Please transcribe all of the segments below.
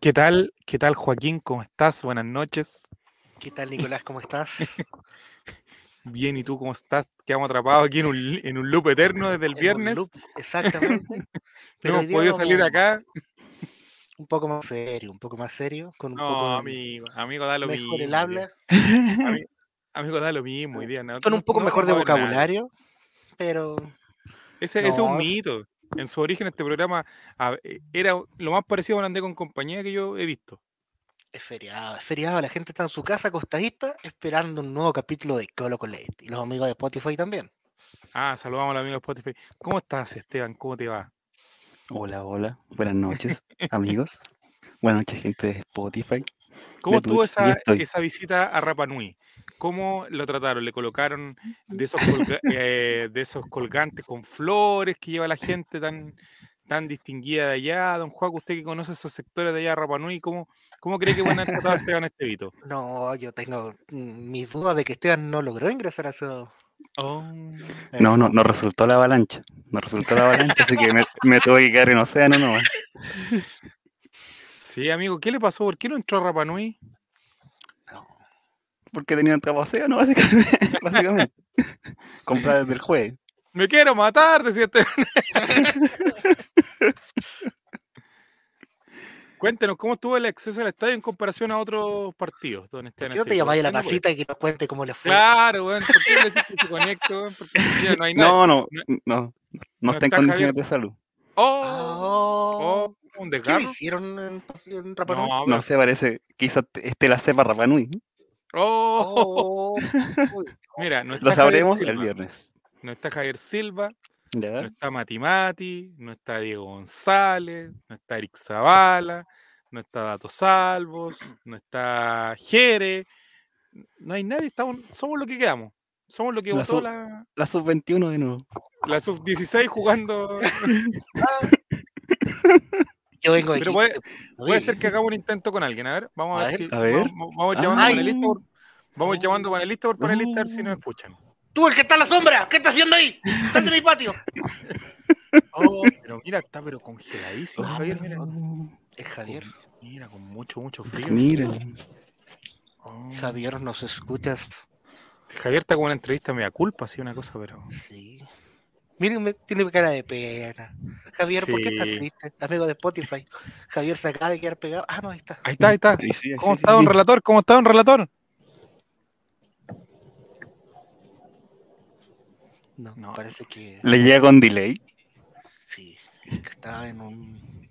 ¿Qué tal? ¿Qué tal, Joaquín? ¿Cómo estás? Buenas noches. ¿Qué tal, Nicolás? ¿Cómo estás? Bien, ¿y tú cómo estás? Quedamos atrapados aquí en un, en un loop eterno desde el En viernes. loop, exactamente. No hemos podido salir de acá. Un poco más serio, un poco más serio, con un No, poco amigo, amigo, da lo mejor mismo. el habla, Ami- Amigo, da lo mismo hoy día. No, con un poco no mejor de nada. vocabulario, pero Ese, ese es un mito. En su origen, este programa a- eh, era lo más parecido a un andé con compañía que yo he visto. es feriado, es feriado, la gente está en su casa acostadita esperando un nuevo capítulo de Colo Colate. Y los amigos de Spotify también. Ah, saludamos al amigo de Spotify. ¿Cómo estás, Esteban? ¿Cómo te va? Hola, hola. Buenas noches, amigos. Buenas noches, gente de Spotify. ¿Cómo estuvo esa, esa visita a Rapa Nui? ¿Cómo lo trataron? ¿Le colocaron de esos, colga- eh, de esos colgantes con flores que lleva la gente tan, tan distinguida de allá? Don Juan, usted que conoce esos sectores de allá de Rapa Nui, ¿cómo, cómo cree que van a tratar a Esteban Estevito? No, yo tengo mm, mis dudas de que Esteban no logró ingresar a eso. Oh, No, no, no resultó la avalancha. No resultó la avalancha, así que me, me tuve que quedar en océano nomás. sí, amigo, ¿qué le pasó? ¿Por qué no entró a Rapa Nui? No. Porque tenía entrado océano, básicamente. básicamente. Comprar desde el jueves. Me quiero matar, decía Esteban. Cuéntenos, ¿cómo estuvo el acceso al estadio en comparación a otros partidos? Don ¿Por Esteban qué no te llamáis a la casita y que nos cuente cómo le fue? Claro, weón. ¿Por qué le decís que se? Porque no hay nada. No, no, no- no, no no está en condiciones Javier. de salud. ¡Oh! Oh, oh, ¿Un ¿Qué le desgarro? hicieron en, en Rapa Nui? No, No sé, parece que quizás esté la cepa Rapanui. ¡Oh! Oh, Mira, no está Lo Javier sabremos Silva, el viernes. No está Javier Silva, no está Mati Mati, no está Diego González, no está Eric Zavala, no está Dato Salvos, no está Jere. No hay nadie, estamos, somos lo que quedamos. Somos lo que La votó sub- la, La sub-21 de nuevo. la sub-16 jugando. Yo vengo de Pero puede- vi. ser que hagamos un intento con alguien. A ver, vamos a, A ver, ver, si a ver. Vamos, vamos llamando Ay. panelista por, vamos llamando panelista por panelista a ver si nos escuchan. ¡Tú, el que está en la sombra! ¿Qué está haciendo ahí? ¡Sal de mi patio! Oh, pero mira, está pero congeladísimo, Ah, Javier. Mira, Es Javier. mira, con mucho, mucho frío. Miren. Oh. Javier, ¿nos escuchas? Javier está con una entrevista media culpa, así una cosa, pero. Sí. Miren, tiene cara de pena. Javier, ¿por qué estás Sí. triste? Amigo de Spotify. Javier se acaba de quedar pegado. Ah, no, ahí está. Ahí está, ahí está. Sí, ahí ¿Cómo sí, está, sí, don sí. relator? ¿Cómo está, don relator? No, No. parece que Le llega con delay. sí. es que estaba en un.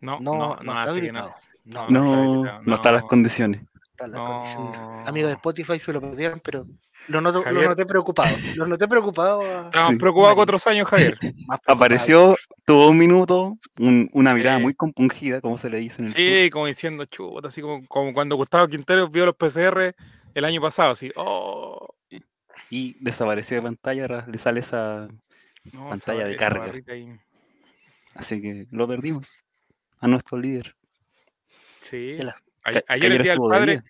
No, No, no, no, no, está habilitado. no. No, No, no, está las condiciones. está la no. condición. Amigo de Spotify se lo perdieron, pero lo, noto- lo noté preocupado. Lo noté preocupado. a- Estábamos Sí. preocupados Mario. con otros años, Javier. preocupado. Apareció, tuvo un minuto, un- una mirada Sí. muy compungida, como se le dice en el sur. Sí, como diciendo chuta, así como, como cuando Gustavo Quintero vio los PCR el año pasado, así. Oh, y desapareció de pantalla, ahora le sale esa, no, Pantalla esa- de carga. así que lo perdimos a nuestro líder. Sí. La- A- Que- que ayer el día del padre. día.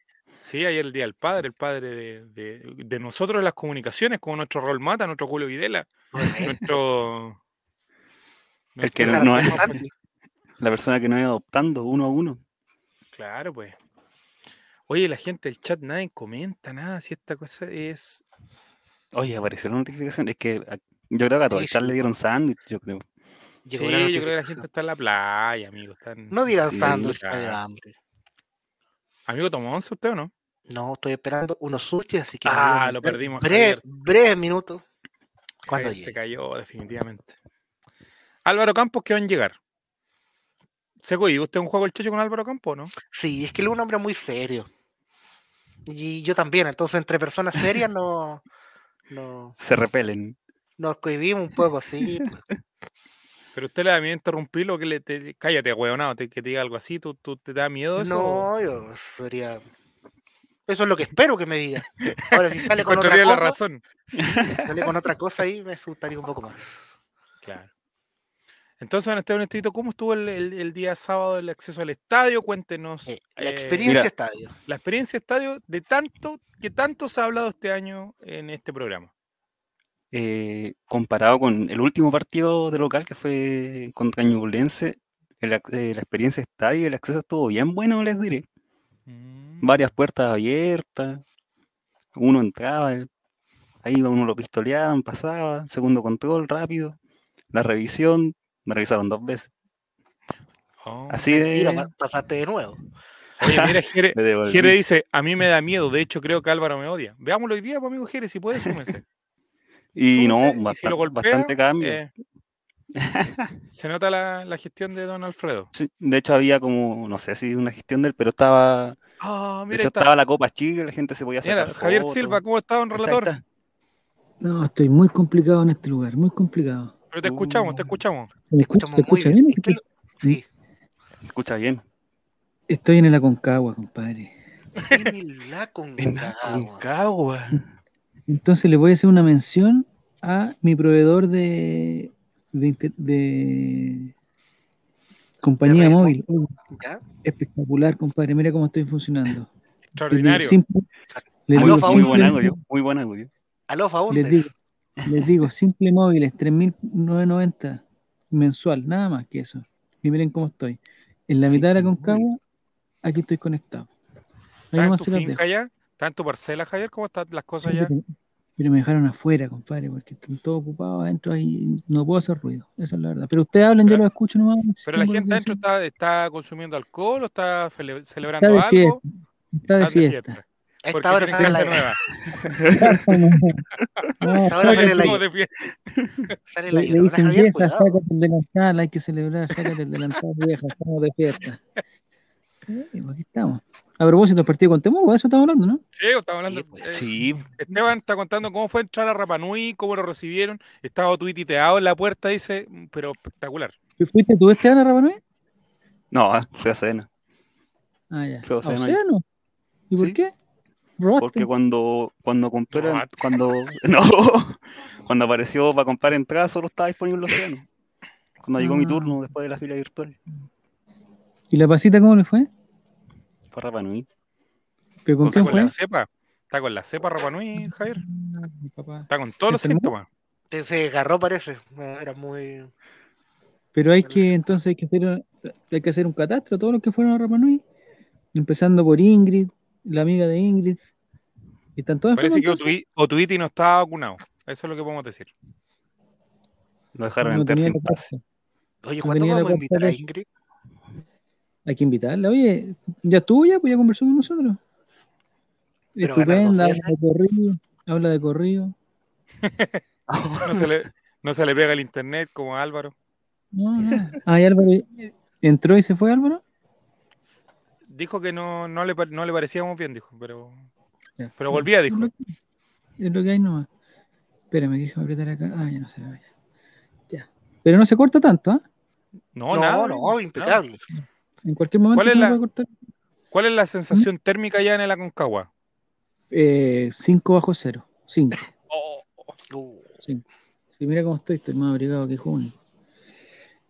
Sí, ayer el día del padre, el padre de, de- de nosotros en las comunicaciones, como nuestro Rol Mata, nuestro Julio Videla, nuestro. El que no, no es la persona que no iba adoptando uno a uno. Claro, pues. Oye, la gente del chat nadie comenta nada si esta cosa es. Oye, apareció la notificación. Es que a- yo creo que a todo Sí, el chat sí. le dieron sándwich, yo creo. Sí, yo creo que la gente está en la playa, amigo. Están... No digan Sí, sándwich, da hambre. Amigo, ¿tomó once usted o no? No, estoy esperando unos sushi, así que. Ah, a lo perdimos, Breve, breve minuto. Cuando se cayó, definitivamente. Álvaro Campos quedó en llegar. Seco, ¿y usted un juego el checho con Álvaro Campos, no? Sí, es que él es un hombre muy serio. Y yo también, entonces entre personas serias no, no Se repelen. nos cohibimos un poco, sí. pues. Pero usted le da miedo interrumpirlo, que le te, cállate, huevonado, te, que te diga algo así, ¿tú, tú te da miedo eso? No, yo sería. Eso es lo que espero que me diga. Ahora, si sale con otra Encontraría la cosa, razón. si sale con otra cosa ahí, me asustaría un poco más. Claro. Entonces, Esteban ¿cómo estuvo el, el- el día sábado el acceso al estadio? Cuéntenos Eh, la eh, experiencia estadio. la experiencia estadio de tanto que tanto se ha hablado este año en este programa. Eh, comparado con el último partido de local que fue contra Ñublense, eh, la experiencia estadio y el acceso estuvo bien bueno, les diré. Mm. Varias puertas abiertas, uno entraba, ahí uno lo pistoleaban, pasaba, segundo control rápido, la revisión, me revisaron dos veces. Oh. Así Mira, de... pa- pasaste de nuevo. Oye, mira, Jere. Jere dice, a mí me da miedo, de hecho creo que Álvaro me odia. Veámoslo hoy día, pues, amigo Jere, si puede, súmese. Y no, y si golpea, bastante cambio. eh, se nota la, la gestión de don Alfredo. Sí, de hecho había como, no sé si una gestión de él, pero estaba, Ah, de hecho estaba la Copa Chile, la gente se podía Mira, sacar Javier fotos. Silva, ¿cómo está, don está, relator? está. No, estoy muy complicado en este lugar, muy complicado. Pero te escuchamos, te escuchamos. ¿Se me escucha, Escuchamos ¿se muy escucha bien. bien? ¿Y qué lo- Sí, Escucha bien. Estoy en el Aconcagua, compadre. en el la En Concagua. Aconcagua. Entonces le voy a hacer una mención a mi proveedor de, de, compañía móvil. ¿Ya? Espectacular, compadre. Mira cómo estoy funcionando. Extraordinario. simple- Aló, digo. Muy buen audio, muy buen audio. Aló, les digo, les digo, simple móviles, 3.990 mensual, nada más que eso. Y miren cómo estoy. En la mitad de la Concagua, aquí estoy conectado. Ahí ¿Estás en tu finca ya? ¿Estás en tu parcela, Javier? ¿Cómo están las cosas Sí, ya? Pero, me dejaron afuera, compadre, porque están todos ocupados adentro ahí. No puedo hacer ruido, esa es la verdad. Pero ustedes hablen, yo los escucho nomás. Pero la gente adentro está, está consumiendo alcohol o está cele- está celebrando de algo. fiesta. Está de fiesta. Esta hora sale la, nueva. Esta hora sale la, Estamos de fiesta. sale la le, dicen vieja, sácate el delantal, hay que celebrar, sácate el delantal vieja, estamos de fiesta. Sí, pues aquí estamos. A propósito, el partido con Temuco, de eso estamos hablando, ¿no? Sí, estamos hablando. Sí, pues. eh, Sí, Esteban está contando cómo fue entrar a Rapanui, cómo lo recibieron. Estaba tuititeado en la puerta, dice, pero espectacular. ¿Fuiste tú este año a Rapanui? no, fue a cena. Ah, ya. Fue ¿A. Océano? ¿Y por Sí. qué? ¿Robaste? Porque cuando, cuando compré, cuando, no, cuando apareció para comprar entradas solo estaba disponible Océano. Cuando llegó mi Ah. turno después de la fila virtual. ¿Y la pasita cómo le fue? A Rapa Nui. ¿Pero con Está quién con la cepa. Está con la cepa Rapanui, Javier. Ah, mi papá. Está con todos los síntomas. Te- Se desgarró, parece. Era muy. Pero hay que, entonces hay que hacer, hay que hacer un catastro, todos los que fueron a Rapa Nui, empezando por Ingrid, la amiga de Ingrid, y están todos Parece que Otuiti no estaba vacunado. Eso es lo que podemos decir. Lo dejaron No entrar sin pase. Oye, ¿cuándo vamos a invitar a Ingrid? Hay que invitarla. Oye, ya estuvo ya, pues ya conversó con nosotros. Pero Estupenda, habla de corrido, habla de corrido. No se le, no se le pega el internet como a Álvaro. No, no. Ay, Álvaro, ¿entró y se fue Álvaro? Dijo que no, no, le, no le parecíamos bien, dijo, pero, Ya. pero volvía, dijo. Es lo que, es lo que hay nomás. Espérame, que déjame apretar acá. Ah, ya no se ve. Ya. Pero no se corta tanto, ¿ah? No, No, nada. no, nada. En cualquier momento ¿Cuál es la- va a cortar. ¿Cuál es la sensación térmica ya en el Aconcagua? 5 Eh, bajo cero. 5. Oh, Uh, Sí, mira cómo estoy, estoy más abrigado que junio.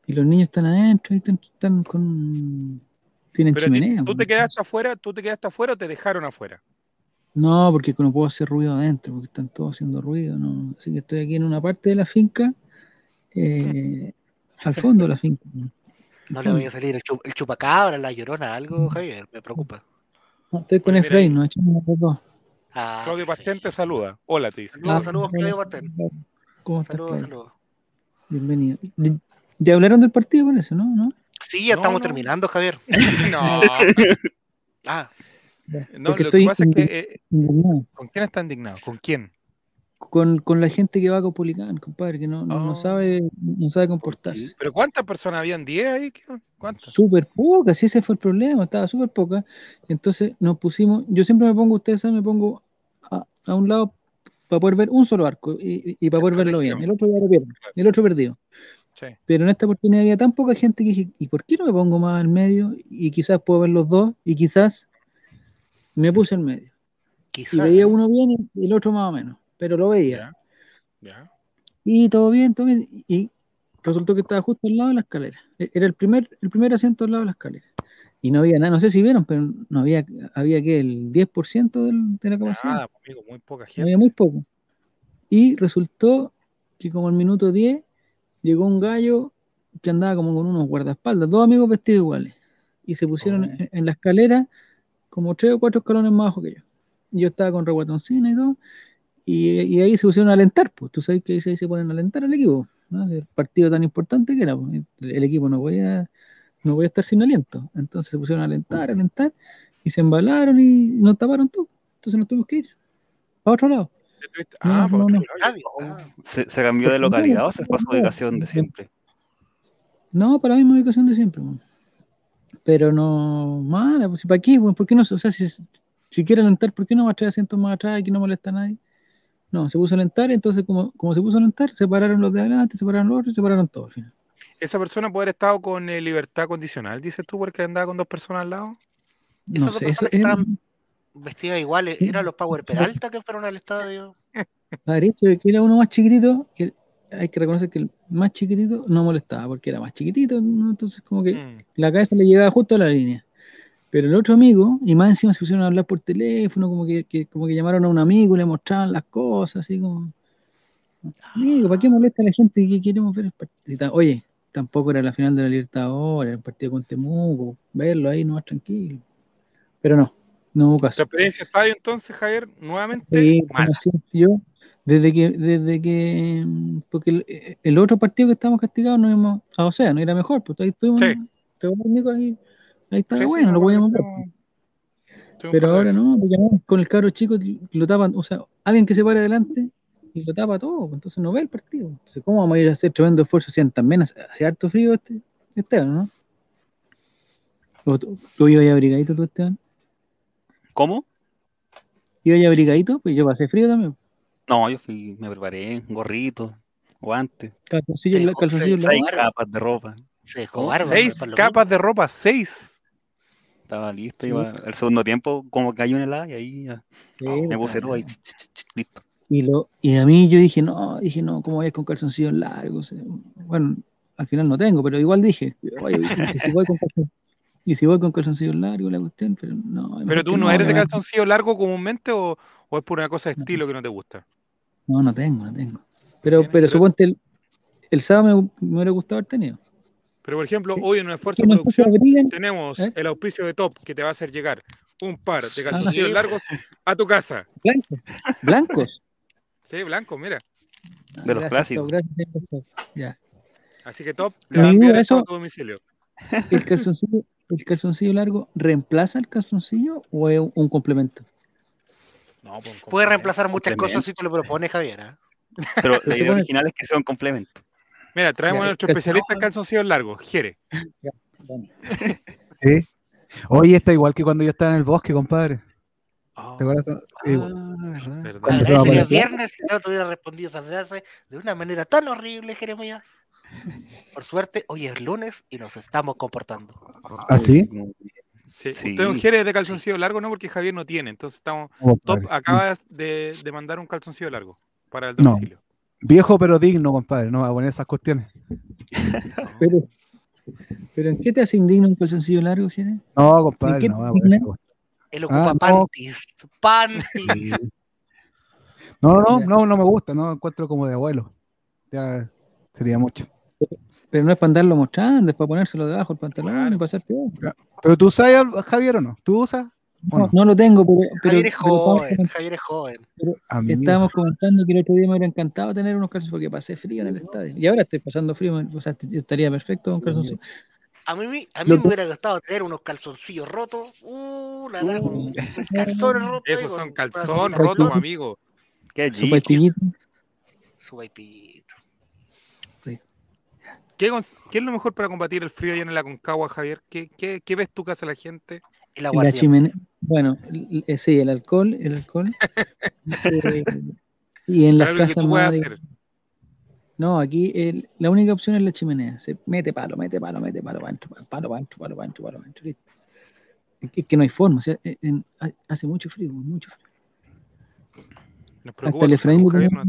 Y los niños están adentro, ahí están, están con. Tienen pero chimenea. tú te pues. quedaste afuera, tú te quedaste afuera o te dejaron afuera. No, porque no puedo hacer ruido adentro, porque están todos haciendo ruido, ¿no? Así que estoy aquí en una parte de la finca, eh, al fondo de la finca. ¿no? No le vaya a salir el, chu- el chupacabra, la llorona, algo, Javier, me preocupa. No, estoy con mira Efraín, ahí. nos echamos los dos. Ah, Claudio. Pastén te saluda. Hola, te dice. Saludos, Ah, saludos, Claudio Pastén. ¿Cómo estás, Saludos, saludos. Bienvenido. ¿Ya hablaron del partido, parece, no? ¿No? Sí, ya No, estamos no. terminando, Javier. No, Ah, no Porque lo que estoy pasa es que. eh. ¿Con quién está indignado? ¿Con quién? Con, con la gente que va a Copulicán, compadre, que no, no, no Oh. sabe, no sabe comportarse. ¿Pero cuántas personas habían? ¿10 ahí? ¿Cuántas? Súper poca, sí, ese fue el problema, estaba súper poca. Entonces nos pusimos, yo siempre me pongo, ustedes saben, me pongo a, a un lado para poder ver un solo arco y, y para poder verlo bien. El otro ya lo pierdo, el otro perdido. Sí. Pero en esta oportunidad había tan poca gente que dije, ¿y por qué no me pongo más al medio? Y quizás puedo ver los dos, y quizás me puse al medio. Y quizás. veía uno bien y el otro más o menos, pero lo veía. Ya. Ya. Y todo bien, todo bien. Y resultó que estaba justo al lado de la escalera. E- Era el primer, el primer asiento al lado de la escalera. Y no había nada, no sé si vieron, pero no había, había que el 10% del- de la capacidad. Nada, pues, amigo, muy poca gente. había muy poco. Y resultó que como al minuto 10 llegó un gallo que andaba como con unos guardaespaldas, dos amigos vestidos iguales. Y se pusieron Oh. en, en la escalera como tres o cuatro escalones más abajo que yo. Y Yo estaba con reguatoncina y todo. Y, y ahí se pusieron a alentar, pues. Tú sabes que ahí se, ahí se ponen a alentar al equipo. ¿no? El partido tan importante que era, pues, el, el equipo no podía, no podía estar sin aliento. Entonces se pusieron a alentar, a alentar, y se embalaron y nos taparon todo. Entonces nos tuvimos que ir. Para otro lado. No, Ah, no, no. lado. Estadio. Ah, ¿Se, se cambió de localidad o se a su ubicación de siempre? No, para la misma ubicación de siempre. Pero no, mala, pues, ¿para qué? weón? ¿Por qué no? O sea, si, si quiere alentar, ¿por qué no va a traer asientos más atrás y que no molesta a nadie? No, se puso a alentar, entonces como, como se puso a alentar, separaron los de adelante, separaron los otros y separaron todos al final. Esa persona puede haber estado con eh, libertad condicional, dices tú, porque andaba con dos personas al lado. No Esas dos sé, eso personas que es- estaban- Vestidas iguales, eran los Power Peralta que fueron al estadio. Parece que era uno más chiquitito, que hay que reconocer que el más chiquitito no molestaba, porque era más chiquitito, ¿no? entonces como que Mm. la cabeza le llegaba justo a la línea. Pero el otro amigo, y más encima se pusieron a hablar por teléfono, como que, que- como que llamaron a un amigo y le mostraban las cosas, así como, amigo, ¿para qué molesta a la gente que queremos ver el partido? Oye, tampoco era la final de la Libertadores, el partido con Temuco, verlo ahí no más tranquilo. Pero no, no hubo ¿Tu caso. experiencia de estadio entonces, Javier? Nuevamente, Sí, mala. yo, desde que, desde que, porque el, el otro partido que estábamos castigados no íbamos a Océano, era mejor, pues ahí estuvimos, Sí. ahí, ahí estaba Sí, sí, bueno, me lo podíamos ver. un Pero ahora no, porque con el cabro chico lo tapan, o sea, alguien que se para adelante y lo tapa todo, pues, entonces no ve el partido. Entonces, ¿cómo vamos a ir a hacer tremendo esfuerzo si también hace, hace harto frío este, Esteban, ¿no? ¿O tú, tú ibas abrigadito tú, Esteban? ¿Cómo? ¿Ibas abrigadito? Pues yo pasé frío también. No, yo fui, me preparé, gorrito, guantes, Calzoncillo, Sí, calzoncillo sí, largo. seis capas de ropa. Se dejó barba. Seis capas de ropa, seis. Estaba listo, Sí. iba el segundo tiempo como cayó en el agua y ahí ya Sí, me pues, puse todo ahí, ch, ch, ch, ch, listo. Y, lo, y a mí yo dije, no, dije, no, ¿cómo voy a ir con calzoncillos largos? Eh, Bueno, al final no tengo, pero igual dije, oye, y si voy con, calzon- y si voy con calzoncillos largos, la cuestión, pero no. Pero tú no eres de calzoncillo largo comúnmente o, o es por una cosa de No. estilo que no te gusta. No, no tengo, no tengo. Pero, pero pero- suponte, el, el sábado me, me hubiera gustado haber tenido. Pero por ejemplo, Sí. hoy en un esfuerzo de producción abrigan- tenemos ¿Eh? el auspicio de Top que te va a hacer llegar un par de Sí, calzoncillos largos a tu casa. blancos. Blancos. Sí, blanco, mira. De los Gracias, clásicos. Ya. Así que Top te va a enviar eso- a tu domicilio. ¿El calzoncillo, ¿El calzoncillo largo reemplaza el calzoncillo o es un- complemento? No, pues, un Puede complemento. reemplazar muchas complemento. cosas si tú lo propones, Javier. ¿ah? Pero la idea original es que sea un complemento. Mira, traemos a nuestro especialista en calzoncillos largos, Jere. Sí. Oye, está igual que cuando yo estaba en el bosque, compadre. ¿Te acuerdas? cuando- Ah, Igual. ¿verdad? Sería viernes si no te hubiera respondido esa frase de una manera tan horrible, Jeremías. Por suerte, hoy es lunes y nos estamos comportando. ¿Ah, sí? Sí. Sí. Usted, don Jere, es de calzoncillo largo, no, porque Javier no tiene. Entonces estamos. Oh, Top acaba de, de mandar un calzoncillo largo para el No. domicilio. Viejo pero digno, compadre. No va a poner esas cuestiones. Pero, pero ¿en qué te hace indigno un calzoncillo largo, Jere? No, compadre, no va a poner Él ocupa Ah, no. panties. Panties. cuestiones. No, no, no, no, no me gusta. No encuentro como de abuelo. Ya sería mucho. Pero no es para andarlo mostrando, es para ponérselo debajo del pantalón y pasar peor. Pero tú usas, Javier, o no? ¿Tú usas? ¿O No, no? lo tengo, pero, pero, Javier es pero joven. coment- Javier es joven. A mí, estábamos comentando que el otro día me hubiera encantado tener unos calzoncillos porque pasé frío en el estadio. Y ahora estoy pasando frío, o sea, estaría perfecto con calzoncillos. A mí, a mí me hubiera gustado tener unos calzoncillos rotos. Uh, la, la, con Uh. un calzón roto. ahí Esos son calzón pedazo de roto, calzón, amigo. Qué Su chico. paipillito. Su. ¿Qué, qué es lo mejor para combatir el frío allá en la Concagua, Javier? ¿Qué, qué, qué ves tú que hace la gente? El La chimenea. Bueno, eh, sí, el alcohol, el alcohol. Eh, y en las casas más de-. No, aquí el- la única opción es la chimenea. Se mete palo, mete palo, mete palo, adentro, palo, para adentro, palo, adentro, palo, listo. Es que, no hay forma, o sea, en- en- ha- hace mucho frío, mucho frío. Nos Hasta el Efraín lo tenemos,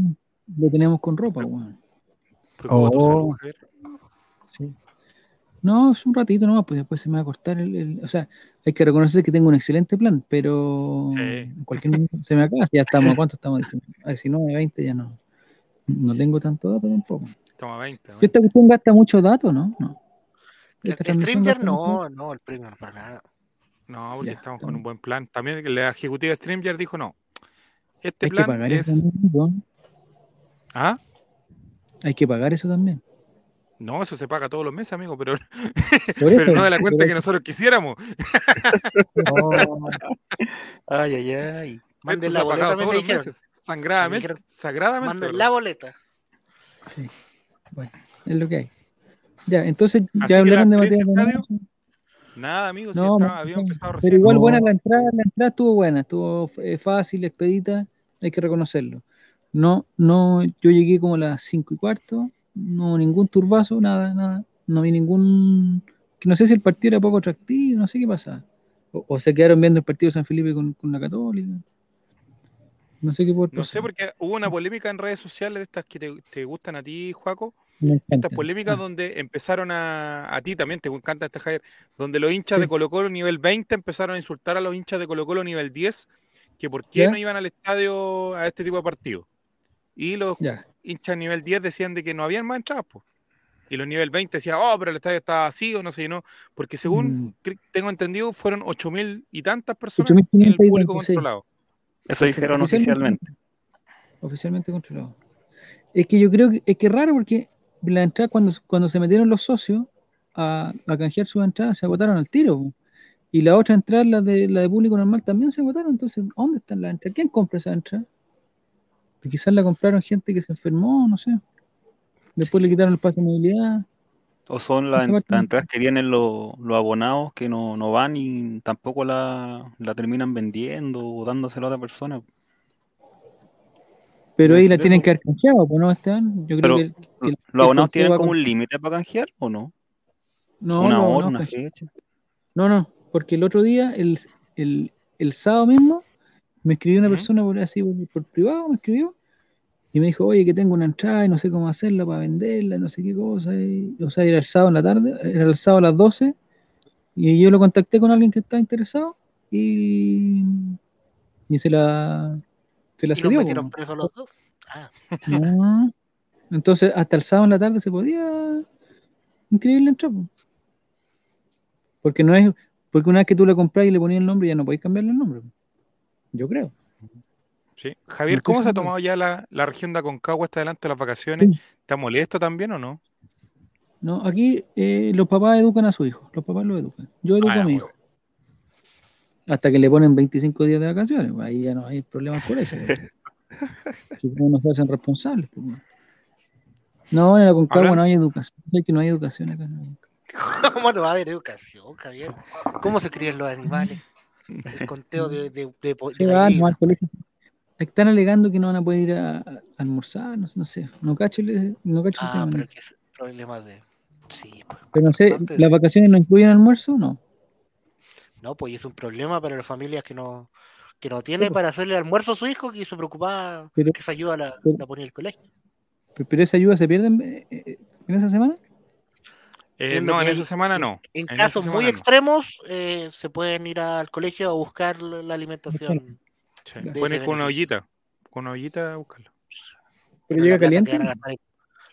lo tenemos con ropa, weón. Oh. Sí. No, es un ratito nomás, pues después se me va a cortar el, el- O sea, hay que reconocer que tengo un excelente plan, pero Sí. en cualquier momento se me acaba. Ya estamos, ¿a ¿cuánto estamos? A 19, 20, ya no. No tengo tanto dato tampoco. Estamos a 20. Si Esta cuestión gasta mucho dato, ¿no? No. Mucho- no, no, el premio no para nada. No, porque Ya, estamos con un buen plan. También la ejecutiva Streamyard dijo no. Este Hay que pagar es. eso también, ¿no? ¿Ah? Hay que pagar eso también. No, eso se paga todos los meses, amigo, pero, pero no de la cuenta que nosotros quisiéramos. Oh. Ay, ay, ay. Manden la boleta, me todos los dijeron. meses, Sagradamente. Manden la boleta. Sí. Bueno, es lo que hay. Ya, entonces ya hablaron la de Donoso. Nada, amigo, si No, estaba- no, no. empezado Pero recién. igual No. buena la entrada, la entrada estuvo buena, estuvo eh, fácil, expedita, hay que reconocerlo. No, no, yo llegué como a las cinco y cuarto, no ningún turbazo, nada, nada, no vi ningún, que no sé si el partido era poco atractivo, no sé qué pasaba. O, o se quedaron viendo el partido de San Felipe con, con la Católica. No sé qué puede No sé, porque hubo una polémica en redes sociales de estas que te, te gustan a ti, Juaco. Estas polémicas Ah, donde empezaron a. A ti también te encanta este Javier. Donde los hinchas Sí. de Colo Colo nivel 20 empezaron a insultar a los hinchas de Colo Colo nivel 10. Que por qué ¿Ya? no iban al estadio a este tipo de partidos. Y los ya, hinchas nivel 10 decían de que no habían más entradas. po. Y los nivel 20 decían, oh, pero el estadio estaba vacío, no se llenó. Porque según Mm. tengo entendido, fueron 8.000 y tantas personas 8.500 en el público 26. controlado. Eso dijeron oficialmente. Oficialmente controlado. Es que yo creo que es que es raro porque la entrada cuando, cuando se metieron los socios a, a canjear sus entradas se agotaron al tiro. Y la otra entrada, la de, la de público normal, también se agotaron. Entonces, ¿dónde están las entradas? ¿Quién compra esa entrada? Quizás la compraron gente que se enfermó, no sé. Después le quitaron el pase de movilidad. O son las, no. entradas que tienen los, los abonados que no, no van y tampoco la, la terminan vendiendo o dándosela a otra persona. Pero ahí la tienen eso. que haber canjeado, ¿no, Esteban? Yo creo Pero, que, que ¿Los abonados tienen como un límite para canjear o no? No, una no, hora, no, una fecha. No, no, porque el otro día, el, el, el sábado mismo, me escribió una persona por así por, privado, me escribió, y me dijo, oye, que tengo una entrada y no sé cómo hacerla para venderla, y no sé qué cosa. y- o sea, era el sábado en la tarde, era el sábado a las 12, y yo lo contacté con alguien que estaba interesado, y, y se la, se la Y cedió. metieron los dos. Ah, No. Entonces, hasta el sábado en la tarde se podía increíble entrar. po. Porque no es, porque una vez que tú le compras y le ponías el nombre, ya no podéis cambiarle el nombre. Yo creo. Sí. Javier, ¿cómo se ha tomado ya la, la región de Aconcagua hasta adelante de las vacaciones? Sí. ¿Está molesto también o no? No, aquí eh, los papás educan a su hijo. Los papás lo educan. Yo educo Ah, a mi hijo. Hasta que le ponen 25 días de vacaciones. pues, Ahí ya no hay problema en el colegio. pues. Si no se hacen responsables. pues, bueno. No, en la Concagua no hay educación. Es que no hay educación acá. no. ¿Cómo no va a haber educación, Javier? ¿Cómo se crían los animales? El conteo de, de, de, de colegio. Están alegando que no van a poder ir a, a almorzar, no, sé- no sé. No cacho, el- no cacho el Ah, tema. pero ¿no? que es problema de. Sí, pues. Pero no sé, ¿las vacaciones no incluyen almuerzo? No. No, pues es un problema para las familias que no, que no tienen pues. para hacerle almuerzo a su hijo que se preocupaba Pero- que esa ayuda la, pero- la ponía el colegio. Pero, pero esa ayuda se pierde en, eh, eh, en esa semana. Eh, no, en esa semana no. En, En casos muy no. extremos, eh, se pueden ir al colegio a buscar la alimentación. Sí. Pueden ir con una ollita. Con una ollita a buscarlo. Pero la llega plata que caliente. van a gastar en-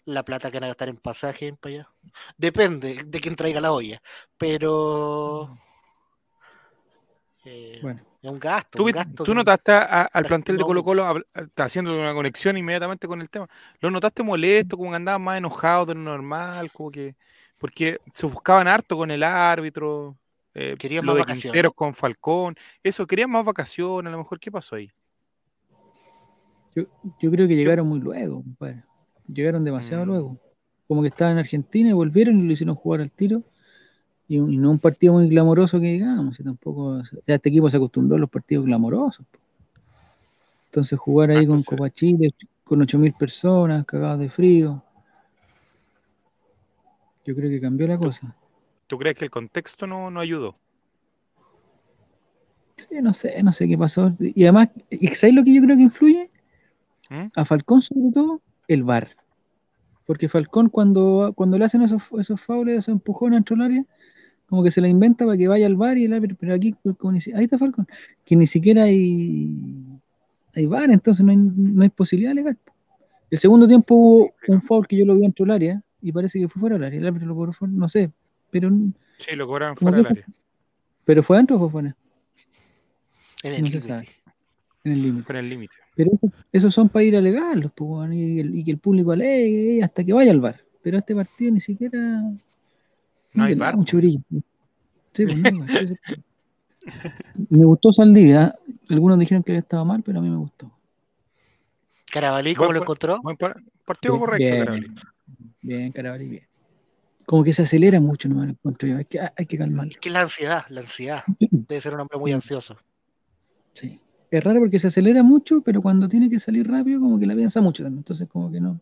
la plata que van a gastar en pasaje para allá. Depende de quién traiga la olla. Pero. eh, Bueno, es un gasto. ¿Tú, un gasto tú que- notaste a- a- al la plantel de Colo Colo está haciendo una conexión inmediatamente con el tema? ¿Lo notaste molesto, como que andaban más enojados de lo normal? Como que, porque se buscaban harto con el árbitro, eh, Querían lo más de vacaciones. Con Falcón, eso, querían más vacaciones, a lo mejor, ¿qué pasó ahí? yo, yo creo que llegaron muy luego, compadre. Llegaron demasiado Mm. luego. Como que estaban en Argentina y volvieron y lo hicieron jugar al tiro. Y, y no un partido muy glamoroso que digamos. Y tampoco, ya este equipo se acostumbró a los partidos glamorosos. po. Entonces jugar ahí Ah, con Copa Chile, con 8.000 personas, cagados de frío. Yo creo que cambió la cosa. ¿Tú crees que el contexto no, no ayudó? Sí, no sé, no sé qué pasó. Y además, ¿y ¿sabes lo que yo creo que influye? ¿Mm? A Falcón, sobre todo, el VAR. Porque Falcón, cuando, cuando le hacen esos, esos faules, esos empujones dentro del área, como que se la inventa para que vaya al VAR y el árbitro, pero aquí, como ni ahí está Falcón, que ni siquiera hay, hay VAR, entonces no hay, no hay posibilidad legal. El segundo tiempo hubo un foul que yo lo vi dentro del área y parece que fue fuera del área. El árbitro lo cobró fuera, no sé, pero, Sí, lo cobraron fuera del área. pero fue adentro o fue fuera, En el No se límite. sabe. en el límite. El. Pero eso- esos son para ir a alegarlos, pues, y, y que el público alegue hasta que vaya al bar. Pero este partido ni siquiera. No hay VAR, mucho brillo. Sí, pues, no me gustó Saldivia. Algunos dijeron que estaba mal, pero a mí me gustó. Carabalí, ¿cómo Buen lo encontró? Buen partido correcto. Carabalí. Bien, Carabalí, bien. Como que se acelera mucho, no me lo encuentro yo. Hay que, hay que calmarlo. Es que la ansiedad, la ansiedad. Debe ser un hombre muy ansioso. Sí. Es raro porque se acelera mucho, pero cuando tiene que salir rápido, como que la piensa mucho también. Entonces, como que no.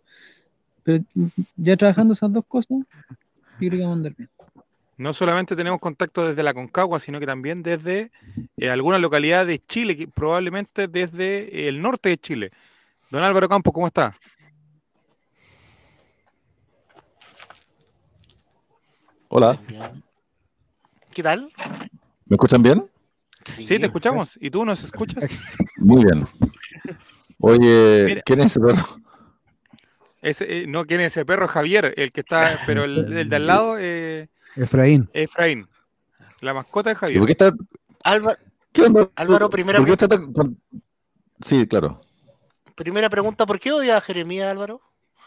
Pero mm, ya trabajando esas dos cosas, yo creo que vamos a andar bien. No solamente tenemos contacto desde la Concagua, sino que también desde eh, alguna localidad de Chile, que probablemente desde el norte de Chile. Don Álvaro Campos, ¿cómo está? Hola. ¿Qué tal? ¿me escuchan bien? Sí, te escuchamos. ¿Y tú nos escuchas? Muy bien. Oye, Mira. ¿quién es ese perro? Ese, eh, no, ¿quién es ese perro? Javier, el que está, pero el, el de al lado eh, Efraín. Efraín. La mascota de ¿Y Javier. por qué está, Álvaro, qué onda? Álvaro, primera ¿Por qué está tan con- Sí, claro. primera pregunta, ¿por qué odia a Jeremías, Álvaro?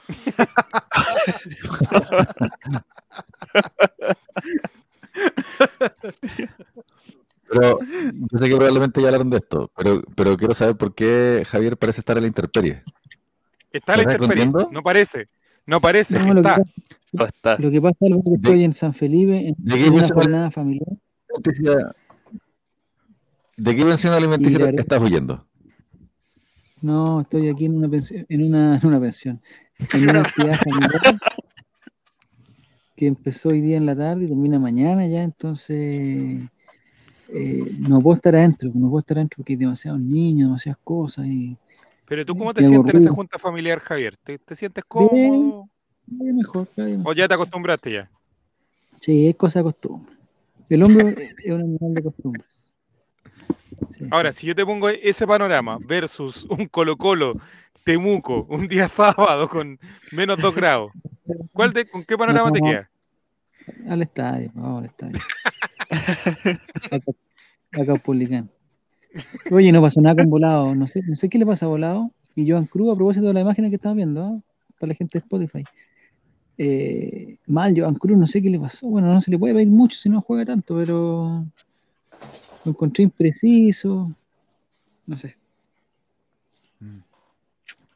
Pero yo sé que probablemente ya hablaron de esto, pero, pero quiero saber por qué Javier parece estar en la intemperie. Está a la ¿Estás intemperie. No parece. No parece. No, lo, que está. pasa, está. lo que pasa es que estoy en San Felipe en, ¿De qué en una jornada familiar. ¿De qué pensión alimenticia verdad- estás huyendo? No, estoy aquí en una pensión, en una, en una pensión, en una actividad familiar que empezó hoy día en la tarde y termina mañana ya, entonces eh, no puedo estar adentro, no puedo estar adentro porque hay demasiados niños, demasiadas cosas y Pero tú, ¿cómo te sientes en esa junta familiar, Javier? ¿Te, te sientes Bien. cómodo? día mejor. ¿O ya te acostumbraste ya? Sí, es cosa de costumbre. El hombre es un animal de costumbres. Sí. Ahora, si yo te pongo ese panorama versus un Colo-Colo Temuco un día sábado con menos 2 grados, ¿cuál de, ¿con qué panorama te queda? Al estadio, vamos al estadio. a, a Caupolicán. Oye, no pasó nada con Volado. No sé, no sé qué le pasa a Volado. Y Joan Cruz, a propósito de la imagen que estamos viendo, ¿ah? para la gente de Spotify. Eh, mal, Joan Cruz, no sé qué le pasó. Bueno, no se le puede pedir mucho si no juega tanto, pero lo encontré impreciso. No sé.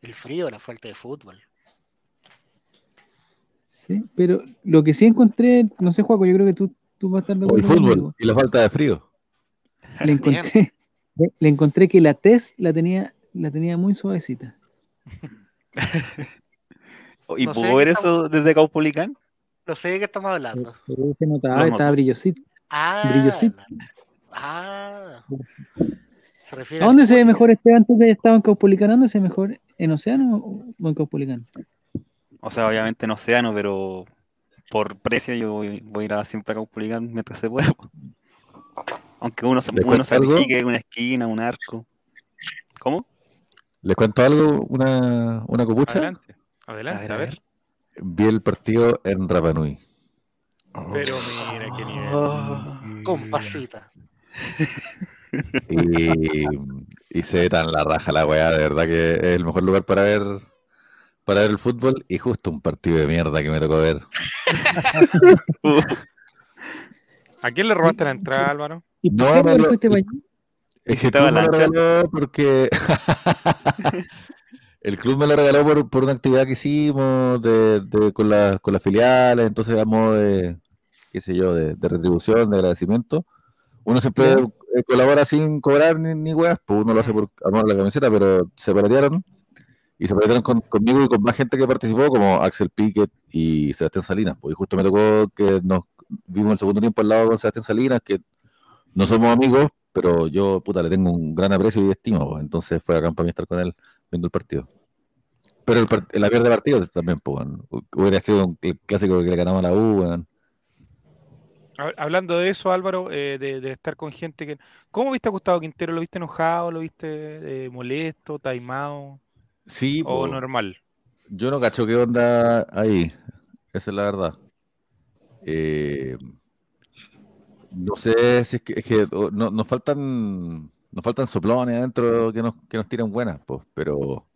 El frío, la falta de fútbol. ¿sí? Pero lo que sí encontré, no sé, Juaco, yo creo que tú, tú vas a estar de O el acuerdo fútbol conmigo. y la falta de frío. Le encontré, le, encontré que la test la tenía, la tenía muy suavecita. ¿Y No sé puedo ver eso desde Caupolicán? No sé de qué estamos hablando. Pero se notaba, estaba brillosito. Ah, Brillosito. la- ah. Se refiere ¿A dónde se ve mejor Esteban? ¿Tú que has estado en Caupolicán? ¿A dónde se ve mejor? ¿En Océano o en Caupolicán? O sea, obviamente en Océano, pero por precio yo voy, voy a ir a siempre a Caupolicán mientras se pueda. Aunque uno, se- ¿Le uno sacrifique una esquina, un arco. ¿Cómo? ¿Les cuento algo? Una, una copucha. Adelante, adelante, a ver. Vi el partido en Rapanui. Pero mira qué nivel. Oh, con pasita. Y, y se ve tan la raja la weá, de verdad que es el mejor lugar para ver para ver el fútbol y justo un partido de mierda que me tocó ver. ¿A quién le robaste la entrada, Álvaro? ¿Y por No, qué me no lo- fuiste para allá? Es que el Estaba club me lo lancha. regaló porque el club me lo regaló por, por una actividad que hicimos de, de- con, la- con las filiales, entonces a modo de, qué sé yo, de, de retribución, de agradecimiento. Uno siempre colabora sin cobrar ni, ni weas, pues uno lo hace por amor a la camiseta, pero se pelearon y se pelearon con- conmigo y con más gente que participó, como Axel Piquet y Sebastián Salinas. Pues y justo me tocó que nos vimos el segundo tiempo al lado con Sebastián Salinas, que no somos amigos, pero yo, puta, le tengo un gran aprecio y estima, pues, entonces fue acá para mí estar con él viendo el partido. Pero el, la pierde de partido también, pues, hubiera sido un cl- clásico que le ganamos a la U, weón. Hab- Hablando de eso, Álvaro, eh, de, de estar con gente que... ¿Cómo viste a Gustavo Quintero? ¿Lo viste enojado? ¿Lo viste eh, molesto, taimado Sí, o normal? yo no cacho qué onda ahí. Esa es la verdad. Eh, no sé si es que, es que no- nos faltan nos faltan soplones adentro que nos, que nos tiran buenas, pues, pero,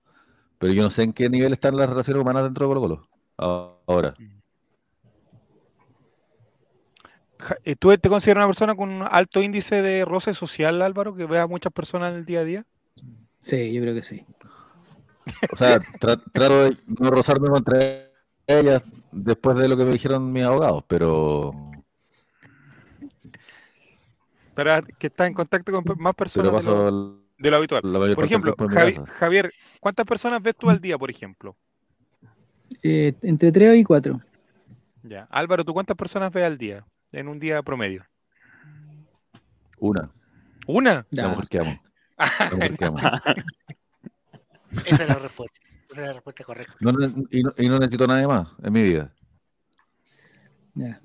pero yo no sé en qué nivel están las relaciones humanas dentro de Colo Colo. Ahora. Eh, ¿Tú te consideras una persona con un alto índice de roce social, Álvaro, que ve a muchas personas en el día a día? Sí, yo creo que sí. O sea, tra- trato de no rozarme contra ellas después de lo que me dijeron mis abogados, pero, Para que estás en contacto con más personas de lo, el- de lo habitual. Por ejemplo, Javi-. Javier, ¿cuántas personas ves tú al día, por ejemplo? Eh, entre 3 y 4. Ya. Álvaro, ¿tú cuántas personas ves al día? En un día promedio. Una, ¿Una? la mujer que amo. La mujer que amo. Esa es la respuesta. Esa es la respuesta correcta. No y, no, y no necesito nada más en mi vida. Ya.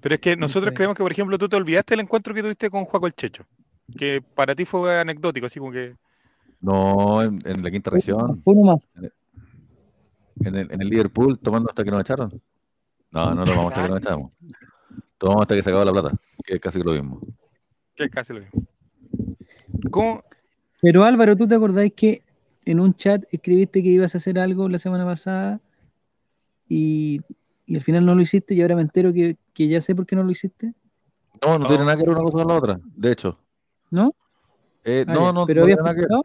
Pero es que nosotros creemos que, por ejemplo, tú te olvidaste del encuentro que tuviste con Juaco el Checho. Que para ti fue anecdótico, así como que. No, en, en la quinta región, Fue uno más. en el, en el Liverpool, tomando hasta que nos echaron. No, no tomamos hasta que nos echamos. Tomamos hasta que se acabó la plata, que es casi lo mismo. que es casi lo mismo. ¿Cómo? Pero Álvaro, ¿tú te acordáis que en un chat escribiste que ibas a hacer algo la semana pasada y, y al final no lo hiciste y ahora me entero que, que ya sé por qué no lo hiciste? No, no Oh. tiene nada que ver una cosa con la otra, de hecho. ¿No? Eh, Ah, no, ya. no, ¿Pero no tiene nada que ver. postulado?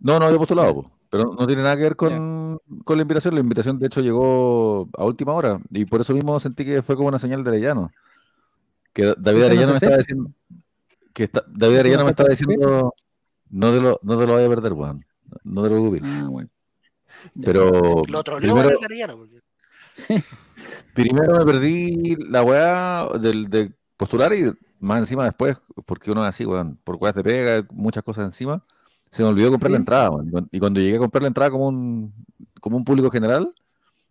No, no había postulado, po, pero no tiene nada que ver con, con la invitación. La invitación, de hecho, llegó a última hora y por eso mismo sentí que fue como una señal de Arellano. Que Da- David no Arellano se me estaba diciendo. Que está- David Arellano no me se estaba diciendo. No te lo, no te lo vayas a perder, weón. No te lo preocupes. Ah, bueno. Pero Lo troleó primero, Arellano, porque- primero me perdí la weá del, de postular y más encima después, porque uno es así, weón, por weas de pega, muchas cosas encima, se me olvidó comprar la entrada. Y cuan- Y cuando llegué a comprar la entrada como un, como un público general,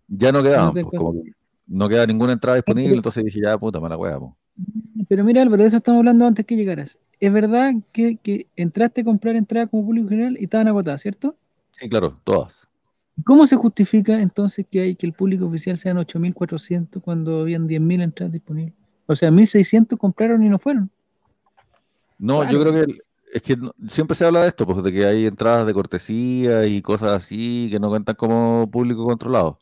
ya no quedaban, te pues, como que no queda ninguna entrada disponible, entonces dije, ya puta, mala weá, po. Pero mira, Álvaro, de eso estamos hablando antes que llegaras. Es verdad que, que entraste a comprar entrada como público general y estaban agotadas, ¿cierto? Sí, claro, todas. ¿Cómo se justifica entonces que hay que el público oficial sean 8.400 cuando habían 10.000 entradas disponibles? O sea, 1.600 compraron y no fueron. No, yo creo que el- es que no- siempre se habla de esto, pues de que hay entradas de cortesía y cosas así que no cuentan como público controlado.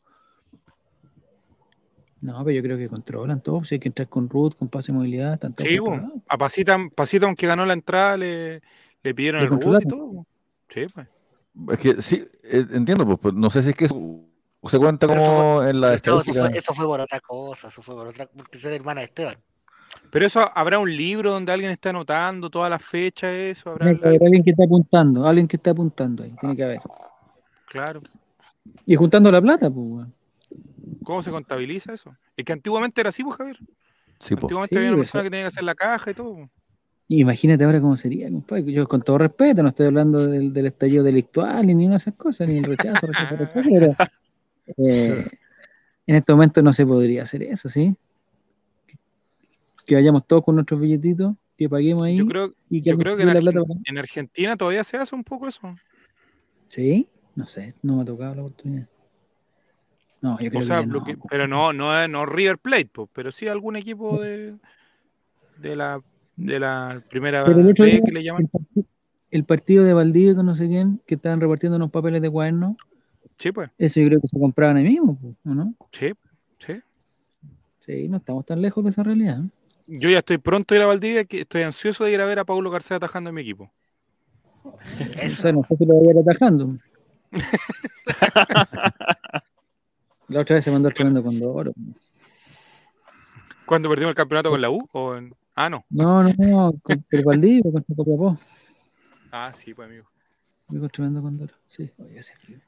No, pero yo creo que controlan todo. Si hay que entrar con root, con pase de movilidad, están todos Sí, bo. controlados. a Pasita, Pasita, aunque ganó la entrada, le, le pidieron el root y todo. bo. Sí, pues. Es que sí, eh, entiendo, pues, pues, no sé si es que eso se cuenta como en la eso, fue, eso fue por otra cosa, eso fue por otra porque ser hermana de Esteban. Pero eso habrá un libro donde alguien está anotando todas las fechas, eso habrá. Alguien que está apuntando, alguien que está apuntando ahí, tiene que haber. Claro. Y juntando la plata, pues. ¿Cómo se contabiliza eso? Es que antiguamente era así, pues, Javier. Sí, pues. Antiguamente Sí, había una pues, persona que tenía que hacer la caja y todo. po. Imagínate ahora cómo sería, compadre. Yo con todo respeto, no estoy hablando del, del estallido delictual ni una de esas cosas, ni el rechazo, rechazo, rechazo, pero eh, en este momento no se podría hacer eso, ¿sí? Que vayamos todos con nuestros billetitos, que paguemos ahí Yo creo, y que yo creo que en, la Argen- plata para- en Argentina todavía se hace un poco eso. ¿Sí? No sé, no me ha tocado la oportunidad. No, yo creo O sea, que, no, po. pero no, no, no River Plate, po, pero sí algún equipo de, de la de la primera Pero el otro día, que le llaman. el, parti- el partido de Valdivia con no sé quién, que estaban repartiendo unos papeles de cuaderno, Sí, pues. eso yo creo que se compraban ahí mismo, po, ¿o no? Sí, sí. Sí, no estamos tan lejos de esa realidad. ¿eh? Yo ya estoy pronto a ir a Valdivia, que estoy ansioso de ir a ver a Paulo García atajando en mi equipo. Eso. no sé si lo voy a ir atajando. La otra vez se mandó el tremendo condoro. ¿Cuándo perdimos el campeonato con la U? ¿O en- Ah, no. No, no, no, con el Valdivia, con el Copiapó. Ah, sí, pues amigo. Digo, tremendo condoro. Sí, oye, ese frío.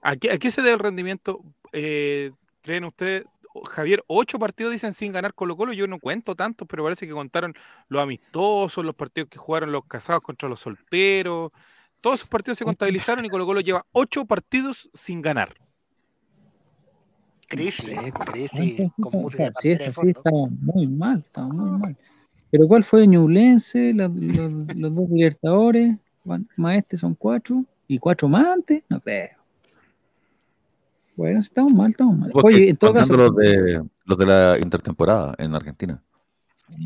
¿A qué, a qué se debe el rendimiento? Eh, ¿Creen ustedes, Javier, ocho partidos dicen sin ganar Colo Colo? Yo no cuento tantos, pero parece que contaron los amistosos, los partidos que jugaron los casados contra los solteros. Todos esos partidos se contabilizaron y Colo Colo lleva ocho partidos sin ganar. Crisis, crisis, con música de sí, estaba muy mal, estaba muy mal. Pero ¿cuál fue Ñublense? Los, los- los dos Libertadores, Maestre son cuatro, y cuatro más antes, no creo. Bueno, estamos mal, estamos mal. Porque Oye, en todo caso. los de, los de la intertemporada en Argentina.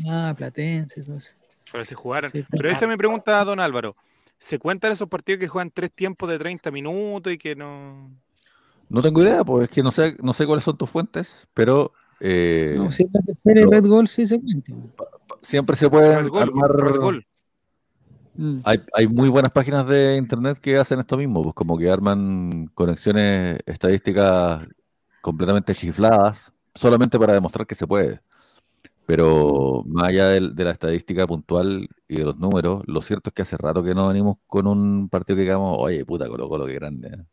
Ah, Platense, entonces. Para si jugaran. Sí, Pero esa me pregunta don Álvaro. ¿Se cuentan esos partidos que juegan tres tiempos de 30 minutos y que no. No tengo idea, pues es que no sé, no sé cuáles son tus fuentes, pero eh, No, si es la tercera y. Red Goal sí se cuenta. siempre se Gol, armar. Red Gol. Mm. Hay, hay muy buenas páginas de internet que hacen esto mismo, pues como que arman conexiones estadísticas completamente chifladas, solamente para demostrar que se puede. Pero más allá de, la estadística puntual y de los números, lo cierto es que hace rato que no venimos con un partido que digamos, oye, puta, Colo Colo, qué grande. ¿eh?".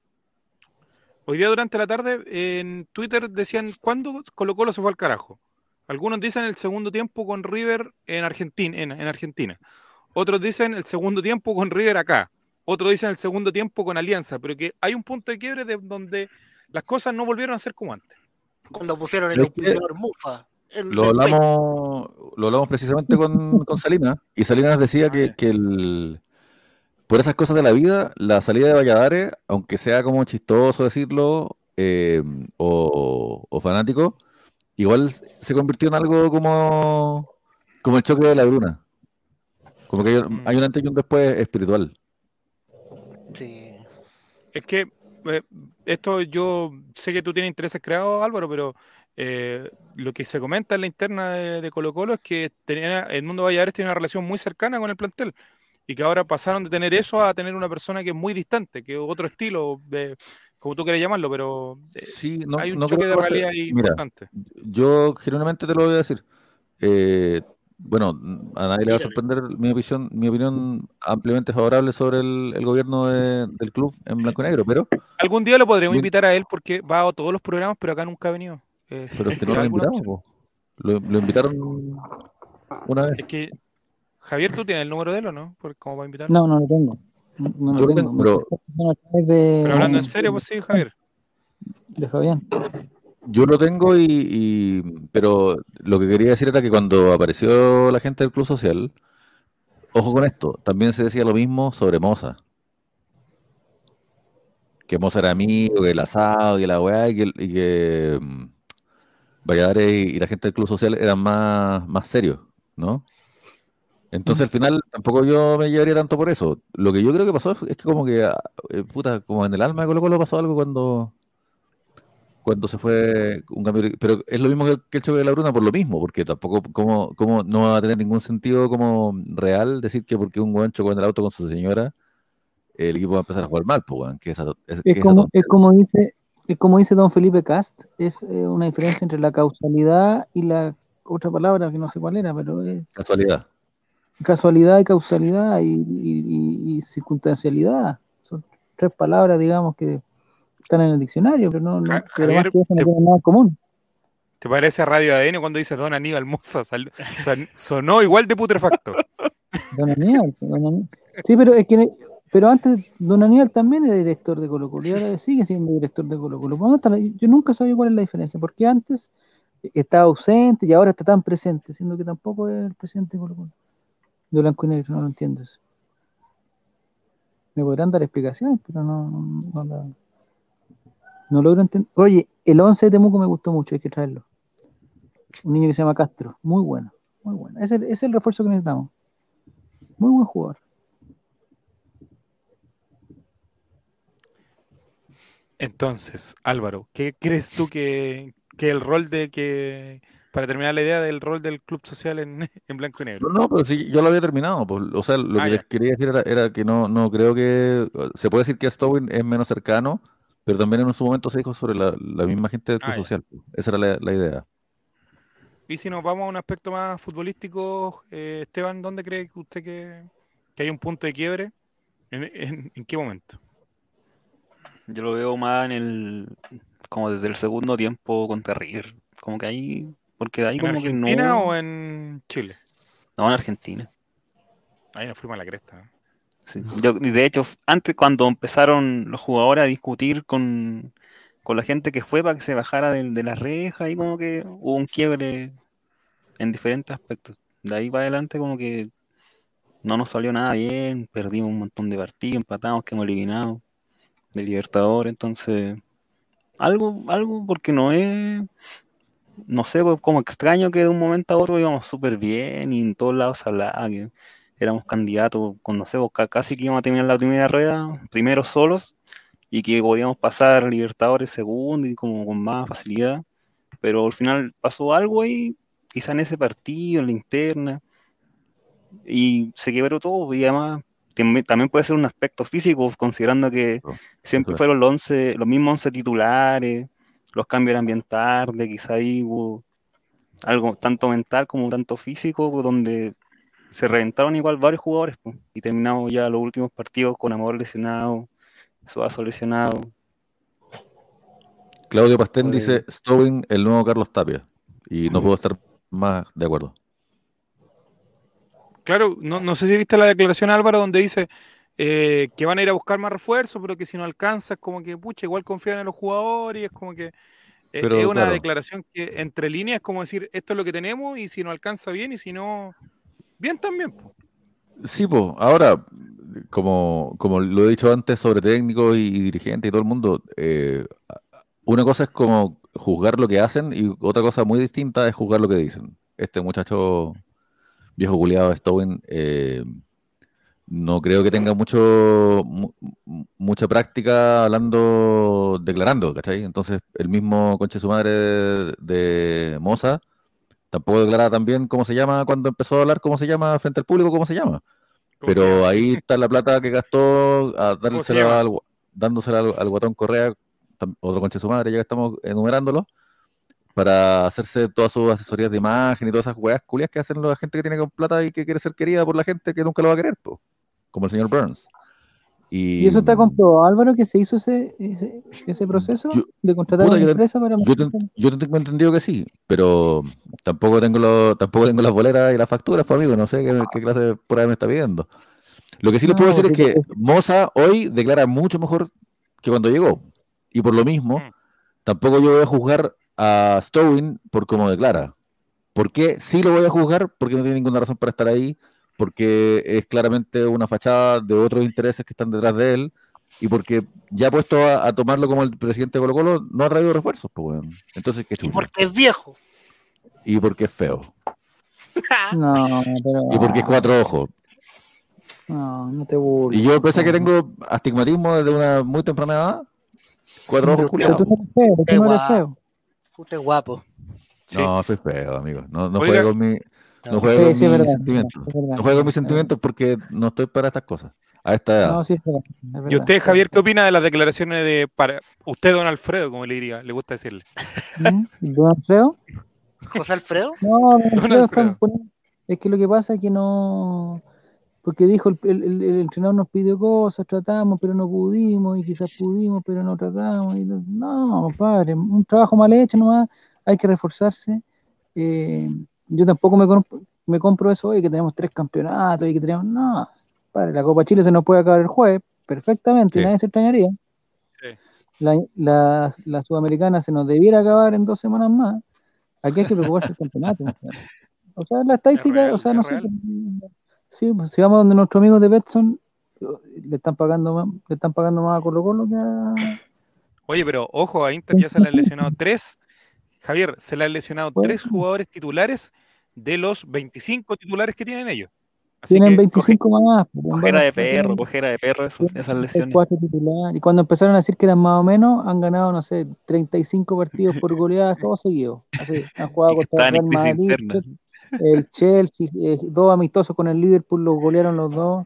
Hoy día durante la tarde en Twitter decían cuándo Colo Colo se fue al carajo. Algunos dicen el segundo tiempo con River en Argentina, en, en Argentina. Otros dicen el segundo tiempo con River acá. Otros dicen el segundo tiempo con Alianza. Pero que hay un punto de quiebre de donde las cosas no volvieron a ser como antes. Cuando pusieron el auspiciador Mufa. Lo hablamos, lo hablamos precisamente con, con Salinas, y Salinas decía Ah, que, ya. que el, por esas cosas de la vida, la salida de Valladares, aunque sea como chistoso decirlo, eh, o, o fanático, igual se convirtió en algo como, como el choque de la Bruna. Como que hay, Mm. hay un antes y un después espiritual. Sí. Es que eh, esto yo sé que tú tienes intereses creados, Álvaro, pero eh, lo que se comenta en la interna de, de Colo Colo es que tenía, el mundo Valladares tiene una relación muy cercana con el plantel y que ahora pasaron de tener eso a tener una persona que es muy distante, que es otro estilo, de, como tú quieras llamarlo, pero eh, Sí, no, hay un no choque de realidad ahí Mira, importante. Yo genuinamente te lo voy a decir. Bueno, a nadie le va a sorprender mi opinión, mi opinión ampliamente favorable sobre el, el gobierno de- del club en blanco y negro, pero, Algún día lo podremos Bien. invitar a él porque va a todos los programas, pero acá nunca ha venido. Eh, pero es que no ¿será lo invitamos. Lo, lo invitaron una vez. Es que, Javier, ¿tú tienes el número de él o no? Por- ¿Cómo va a invitar? No, no lo tengo. No, no lo tengo. pero- Pero hablando en serio, pues sí, Javier. de Fabián. Yo lo tengo y, y- pero lo que quería decir era que cuando apareció la gente del Club Social, ojo con esto, también se decía lo mismo sobre Moza. Que Moza era amigo, que el asado, que la weá, y que, y que mm, Valladares y, y la gente del Club Social eran más, más serios, ¿no? Entonces al final tampoco yo me llevaría tanto por eso. Lo que yo creo que pasó es que como que, ah, eh, puta, como en el alma de Colo Colo pasó algo cuando cuando se fue un cambio, pero es lo mismo que el, que el choque de la Bruna por lo mismo, porque tampoco, como, como no va a tener ningún sentido como real decir que porque un weón chocó en el auto con su señora, el equipo va a empezar a jugar mal, pues que esa, es, que Es esa como, es como dice, es como dice don Felipe Cast, es eh, una diferencia entre la causalidad y la otra palabra que no sé cuál era, pero es casualidad. casualidad y causalidad y, y- y- y circunstancialidad. Son tres palabras, digamos, que están en el diccionario, pero no, no pero más que eso no tienen nada en común. ¿Te parece a Radio ADN cuando dice Don Aníbal Moza? Sal- sonó igual de putrefacto. Don Aníbal, don Aníbal. Sí, pero es que pero antes Don Aníbal también era director de Colo Colo y ahora sigue siendo director de Colo Colo. ¿Dónde está la- Yo nunca sabía cuál es la diferencia, porque antes estaba ausente y ahora está tan presente, siendo que tampoco es el presidente de Colo Colo. De blanco y negro, no lo entiendo eso. Me podrán dar explicaciones, pero no, no, no no logro entender. Oye, el 11 de Temuco me gustó mucho, hay que traerlo. Un niño que se llama Castro, muy bueno, muy bueno. Ese es el- es el refuerzo que necesitamos. Muy buen jugador. Entonces, Álvaro, ¿qué crees tú que, que el rol de que, para terminar la idea del rol del club social en, en blanco y negro? No, no, pero sí, yo lo había terminado. pues, o sea, lo Ah, que ya. les quería decir era, era que no, no creo que. Se puede decir que Stowin es menos cercano, pero también en su momento se dijo sobre la, la misma gente del Club Ah. Social. Esa era la, la idea. Y si nos vamos a un aspecto más futbolístico, eh, Esteban, ¿dónde cree que usted que, que hay un punto de quiebre? ¿En, en- en qué momento? Yo lo veo más en el. como desde el segundo tiempo contra River. Como que ahí. Porque de ahí ¿En como que Argentina no. o en Chile? No, en Argentina. Ahí nos fuimos a la cresta. De hecho, antes cuando empezaron los jugadores a discutir con, con la gente que fue para que se bajara de, la reja, y como que hubo un quiebre en diferentes aspectos. De ahí para adelante como que no nos salió nada bien, perdimos un montón de partidos, empatamos, quedamos eliminados de Libertadores, entonces algo, algo porque no es, no sé, pues, como extraño que de un momento a otro íbamos súper bien y en todos lados hablaba éramos candidatos, con, no sé, ca- casi que íbamos a terminar la primera rueda, primero solos, y que podíamos pasar Libertadores segundo y como con más facilidad, pero al final pasó algo ahí, quizá en ese partido, en la interna, y se quebró todo, y además también también puede ser un aspecto físico, considerando que Oh, siempre claro. fueron los 11, los mismos 11 titulares, los cambios eran bien tarde, quizá ahí hubo algo tanto mental como tanto físico, donde se reventaron igual varios jugadores, po, y terminamos ya los últimos partidos con Amor lesionado, Suazo lesionado. Claudio Pastén Oye. dice Stowing el nuevo Carlos Tapia. Y no puedo estar más de acuerdo. Claro, no, no sé si viste la declaración Álvaro donde dice eh, que van a ir a buscar más refuerzos, pero que si no alcanza es como que, pucha, igual confían en los jugadores y es como que eh, Pero, es una claro. declaración que entre líneas es como decir, esto es lo que tenemos y si no alcanza bien y si no, bien también. Sí, pues, ahora, como, como lo he dicho antes sobre técnicos y, y dirigentes y todo el mundo, eh, una cosa es como juzgar lo que hacen y otra cosa muy distinta es juzgar lo que dicen. Este muchacho viejo culiado Stowin, eh, no creo que tenga mucho mu- mu- mucha práctica hablando, declarando, ¿cachai? Entonces, el mismo conche su madre de Moza tampoco declara tan bien cómo se llama cuando empezó a hablar, cómo se llama frente al público, cómo se llama. ¿Cómo se Pero llama? ahí está la plata que gastó a se dársela al, dándosela al, al guatón Correa, otro conche su madre, ya que estamos enumerándolo, para hacerse todas sus asesorías de imagen y todas esas weas culias que hacen la gente que tiene con plata y que quiere ser querida por la gente que nunca lo va a querer, po, como el señor Burns. Y, ¿Y eso está comprobado, Álvaro, que se hizo ese, ese, ese proceso Yo- de contratar puta, a una empresa para... Yo, yo tengo entendido que sí, pero tampoco tengo lo- tampoco tengo las boleras y las facturas, pues amigo, no sé qué, qué clase de prueba me está pidiendo. Lo que sí les No, puedo decir es que Moza hoy declara mucho mejor que cuando llegó. Y por lo mismo, Mm. tampoco yo voy a juzgar a Stowin por cómo declara. ¿Por qué? Sí lo voy a juzgar porque no tiene ninguna razón para estar ahí, porque es claramente una fachada de otros intereses que están detrás de él y porque ya puesto a, a tomarlo como el presidente de Colo Colo, no ha traído refuerzos, pues, weón. Entonces, qué Y porque es viejo. Y porque es feo. No, pero... Y porque es cuatro ojos. No, no te burles. Y yo, pese a que tengo astigmatismo desde una muy temprana edad, cuatro ojos tú culiados. no eres feo, tú no eres guapo. feo. Usted es guapo. No, soy feo, amigo. No, no Oiga. juego con mi, no juego Sí, mis verdad. sentimientos. verdad. No juego con mis sentimientos porque no estoy para estas cosas. A esta edad. No, sí, es verdad. es verdad. ¿Y usted, Javier, qué opina de las declaraciones de para usted, don Alfredo, como le diría, le gusta decirle? ¿Mm? ¿Don Alfredo? José Alfredo. No, don Don Alfredo Alfredo. Es que lo que pasa es que no. Porque dijo el, el- el- el entrenador nos pidió cosas, tratamos, pero no pudimos, y quizás pudimos, pero no tratamos. Y no, no, compadre, un trabajo mal hecho nomás, hay que reforzarse. Eh, yo tampoco me, comp- me compro eso hoy, que tenemos tres campeonatos y que tenemos. No, compadre, la Copa Chile se nos puede acabar el jueves, perfectamente, y Sí. nadie se extrañaría. Sí. La, la, la Sudamericana se nos debiera acabar en dos semanas más. Aquí hay que preocuparse del campeonato. O sea, la estadística, real, o sea, no sé. Sí, pues si vamos donde nuestros amigos de Betson, le están pagando más, le están pagando más a Colo Colo que a. Oye, pero ojo, a Inter ya se le han lesionado tres. Javier, se le han lesionado tres jugadores titulares de los 25 titulares que tienen ellos. Así Tienen que 25 más. pues, Cojera de perro, cojera de perro, eso, esas lesiones. cuatro titulares. Y cuando empezaron a decir que eran más o menos, han ganado, no sé, 35 partidos por goleadas, todos seguidos. Así, han jugado contra el Real Madrid, el Chelsea, eh, dos amistosos con el Liverpool, los golearon los dos.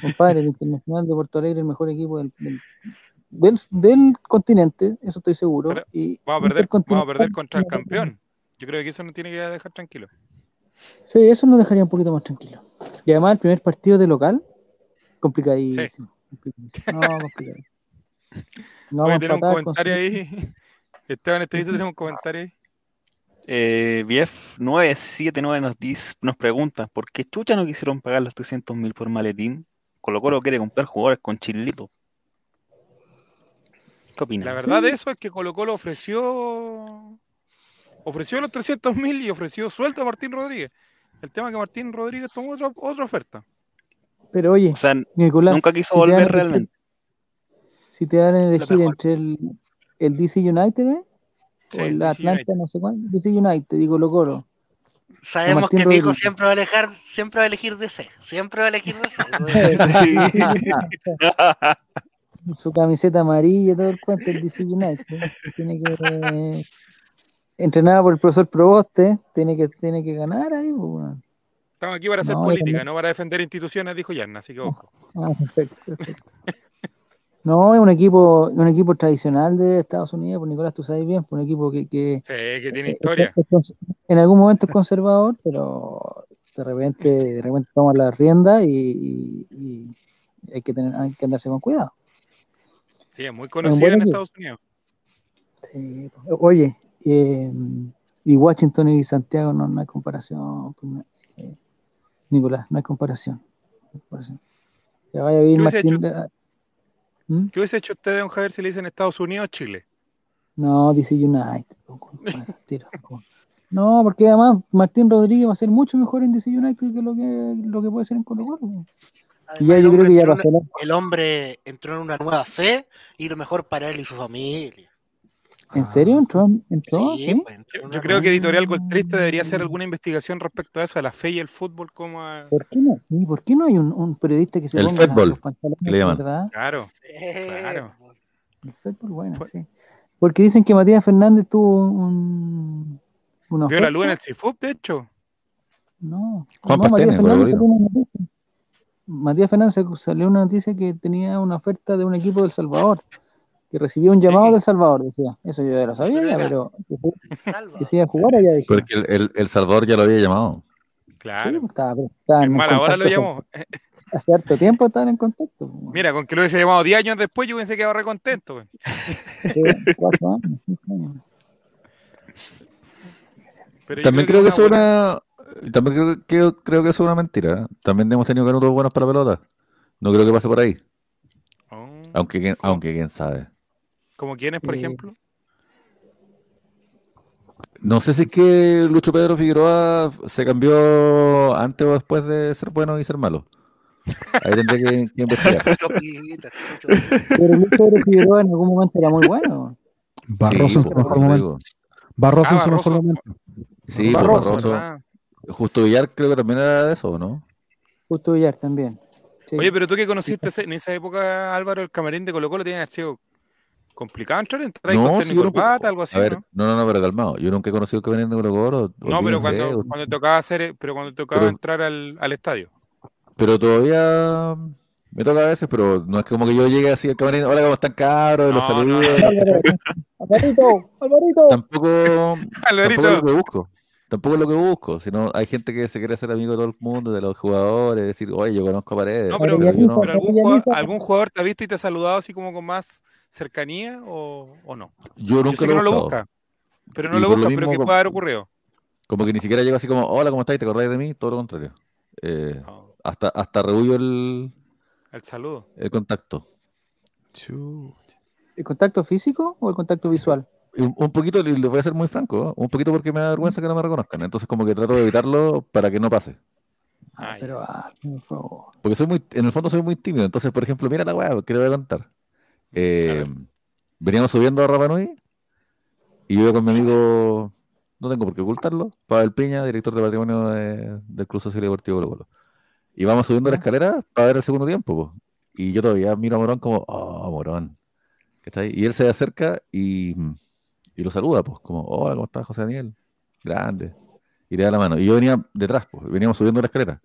Compadre, el Internacional de Porto Alegre, el mejor equipo del, del, del, del continente, eso estoy seguro. Pero y vamos a perder, vamos a perder contra el campeón. Yo creo que eso no tiene que dejar tranquilo. Sí, eso nos dejaría un poquito más tranquilo. Y además el primer partido de local, complicadísimo. complicadísimo. No, complicadísimo. No Voy a vamos tener un con comentario ahí. Esteban Estevito tiene un comentario ahí. Eh, BF979 nos, dice, nos pregunta, ¿por qué Chucha no quisieron pagar los 300 mil por maletín? Colo Colo quiere comprar jugadores con chilito. ¿Qué opinas? La verdad de eso es que Colo Colo ofreció ofreció los 300 mil y ofreció sueldo a Martín Rodríguez. El tema es que Martín Rodríguez tomó otra, otra oferta. Pero oye, O sea, Nicolás, nunca quiso si dan volver realmente. si te dan a elegir entre el, el DC United, ¿eh? Sí, o el DC Atlanta, United. no sé cuánto. DC United, digo Colo Colo. Sabemos que Nico Rodríguez. siempre va a elegir, siempre va a elegir DC. Siempre va a elegir DC. Su camiseta amarilla, todo el cuento, el DC United. Tiene que. eh, entrenada por el profesor Proboste, tiene que, tiene que ganar ahí, pues. Estamos aquí para hacer No, política, también- no para defender instituciones, dijo Yarna, así que ojo. Ah, perfecto, perfecto. No, es un equipo, un equipo tradicional de Estados Unidos, pues Nicolás, tú sabes bien, pues un equipo que, que Sí, que tiene eh, historia. es cons- en algún momento es conservador, pero de repente, de repente toma la rienda y, y- y hay que tener, hay que andarse con cuidado. Sí, es muy conocida en. Estados Unidos. Sí, pues, oye, eh, y Washington y Santiago no, no hay comparación, pues, no, eh, Nicolás, no hay comparación. no hay comparación. Ya vaya a vivir ¿Qué hubiese Martín. ah, ¿Mm? ¿Qué hubiese hecho usted, don Javier, si le dicen Estados Unidos o Chile? No, DC United. No, porque además Martín Rodríguez va a ser mucho mejor en DC United que lo que, lo que puede ser en Colo Colo. Ya Además, el yo creo hombre que ya pasó el hombre entró en una nueva fe y lo mejor para él y su familia. ¿En serio? ¿Entró? ¿Entró? Sí, ¿Sí? pues, entró Yo, creo que Editorial Gol Triste debería hacer alguna investigación respecto a eso, a la fe y el fútbol, como a... ¿Por qué no? Sí, ¿por qué no hay un, un periodista que se El ponga fútbol, los pantalones que le llaman. verdad? Claro, Claro. El fútbol, bueno, Fue- sí. Porque dicen que Matías Fernández tuvo un, una vio la luz en el. CIFUP, de hecho. No, Juan no, Matías Fernández salió una noticia. Matías Fernández salió una noticia que tenía una oferta de un equipo del Salvador, que recibió un Sí. llamado del Salvador, decía. Eso yo ya lo sabía, Pero ya, era- pero que, se- que iba a jugar allá, dije. Porque el, el, el Salvador ya lo había llamado. Sí, Claro. pues, estaba, estaba en mala hora lo llamó. con- Hace harto tiempo estaban en contacto. pues, Mira, con que lo hubiese llamado 10 años después, yo hubiese quedado recontento. güey. sí, cuatro años, cinco años. Pero También creo que, es eso es una. También creo que, creo que eso es una mentira. También hemos tenido canutos buenos para la pelota. No creo que pase por ahí. Oh, Aunque, aunque quién sabe. ¿Como quiénes, por Eh, ejemplo? No sé si es que Lucho Pedro Figueroa se cambió antes o después de ser bueno y ser malo. Ahí tendré que, que investigar. Pero Luis Pedro Figueroa en algún momento era muy bueno. Barroso Sí, en su por mejor momento. Barroso en Ah, su mejor momento. Sí, pues, Barroso, Barroso. Justo Villar creo que también era de eso, ¿no? Justo Villar también. Sí. Oye, pero tú que conociste en esa época, Álvaro, el camarín de Colo Colo tiene sido complicado entrar, entrar No, con corbata, algo así, A ver, ¿no? no, no, no, pero calmado. Yo nunca he conocido que venían de Colo Colo. No, pero olvídense, cuando, cuando tocaba hacer, pero cuando tocaba Pero- entrar al, al estadio. Pero todavía me toca a veces, pero no es como que yo llegue así al camarín, hola, ¿cómo están cabros? Y los No, saludo. no, Álvaro, Alvarito, Alvarito. Tampoco, tampoco es Alvarito, lo que busco. Tampoco es lo que busco, sino hay gente que se quiere hacer amigo de todo el mundo, de los jugadores, decir, oye, yo conozco a Paredes. no, pero, Pero yo no- pero algún, jugador, ¿algún jugador te ha visto y te ha saludado así como con más cercanía o, o no? yo Yo nunca sé que lo no lo busca, pero no Y lo lo busca, pero que como- puede haber ocurrido. Como que ni siquiera llego así como, hola, ¿cómo estáis? ¿Te acordáis de mí? Todo lo contrario. Eh, No, hasta, hasta rehuyo el, el saludo. el contacto. ¿El contacto físico o el contacto visual? Un, un poquito, y le voy a ser muy franco, un poquito porque me da vergüenza que no me reconozcan. Entonces como que trato de evitarlo para que no pase. Pero, ah, por favor. Porque soy muy, en el fondo soy muy tímido. Entonces, por ejemplo, mira la weá que le voy a contar. Eh, veníamos subiendo a Rapa Nui y yo iba con mi amigo, no tengo por qué ocultarlo, Pavel Piña, director de patrimonio de- del Club Social y Deportivo Colo Colo. Y vamos subiendo la escalera para ver el segundo tiempo. po. Y yo todavía miro a Morón como, oh, Morón. ¿Cachai? Y él se acerca y, y lo saluda, pues, como, hola, ¿cómo estás, José Daniel? Grande. Y le da la mano. Y yo venía detrás, pues, veníamos subiendo la escalera.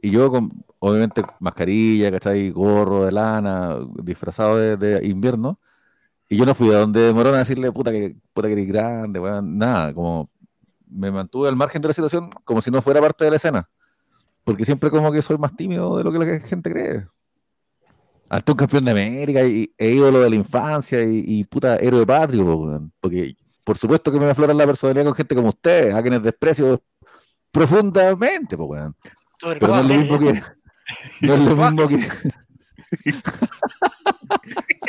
Y yo con, obviamente, mascarilla, ¿cachai? Gorro de lana, disfrazado de, invierno. Y yo no fui a donde Morón a decirle, puta que, puta que eres grande, weón. Nada, como me mantuve al margen de la situación como si no fuera parte de la escena. Porque siempre como que soy más tímido de lo que la gente cree. Un campeón de América y, e ídolo de la infancia y, y puta héroe patrio, po. Porque por supuesto que me aflora la personalidad con gente como ustedes, a quienes desprecio profundamente, weón. Sobre Pero no es lo mismo que. No es lo mismo que.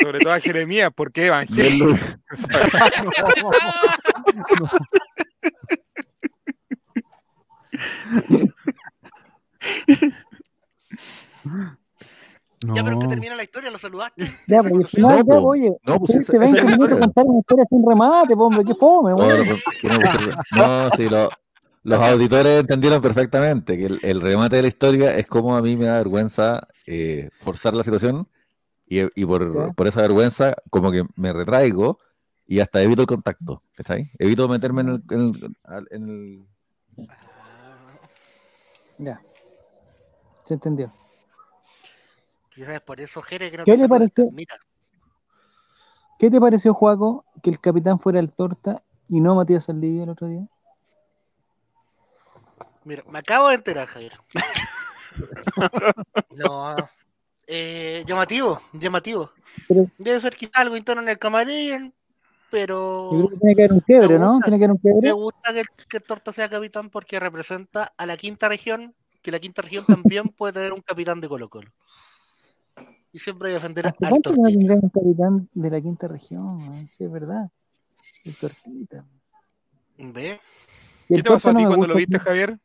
Sobre todo a Jeremías, porque Evangelio. No, Ya, pero que No. termina la historia, lo saludaste. Ya, pero al final, No, ya, po. oye, No, pues esa- esa 20 es la minutos contar una historia sin remate, hombre, qué fome, No, weón. no, no no, sí, lo- los auditores entendieron perfectamente que el, el remate de la historia es como a mí me da vergüenza eh, forzar la situación y, y por, por esa vergüenza como que me retraigo y hasta evito el contacto, ¿cachai? Evito meterme en el... En el- en el- Ya. Se entendió. Quizás por eso, Jere, que no ¿Qué te pareció? Mira, ¿Qué te pareció, Juaco, que el capitán fuera el Torta y no Matías Saldivia el otro día? mira, me acabo de enterar, Javier. No, eh, llamativo, llamativo. Pero- Debe ser quizá algo interno en el camarín, pero Yo creo que tiene que haber un quiebre, ¿no? Tiene que haber un me quiebre. gusta que, que Torta sea capitán porque representa a la quinta región, que la quinta región también puede tener un capitán de Colo Colo. Y siempre hay que defender ¿Hace al cuánto que no un capitán de la quinta región? Sí, es verdad. El Tortita. ¿Ve? ¿Qué el te pasó Torta a no ti me cuando lo gusta viste, Javier?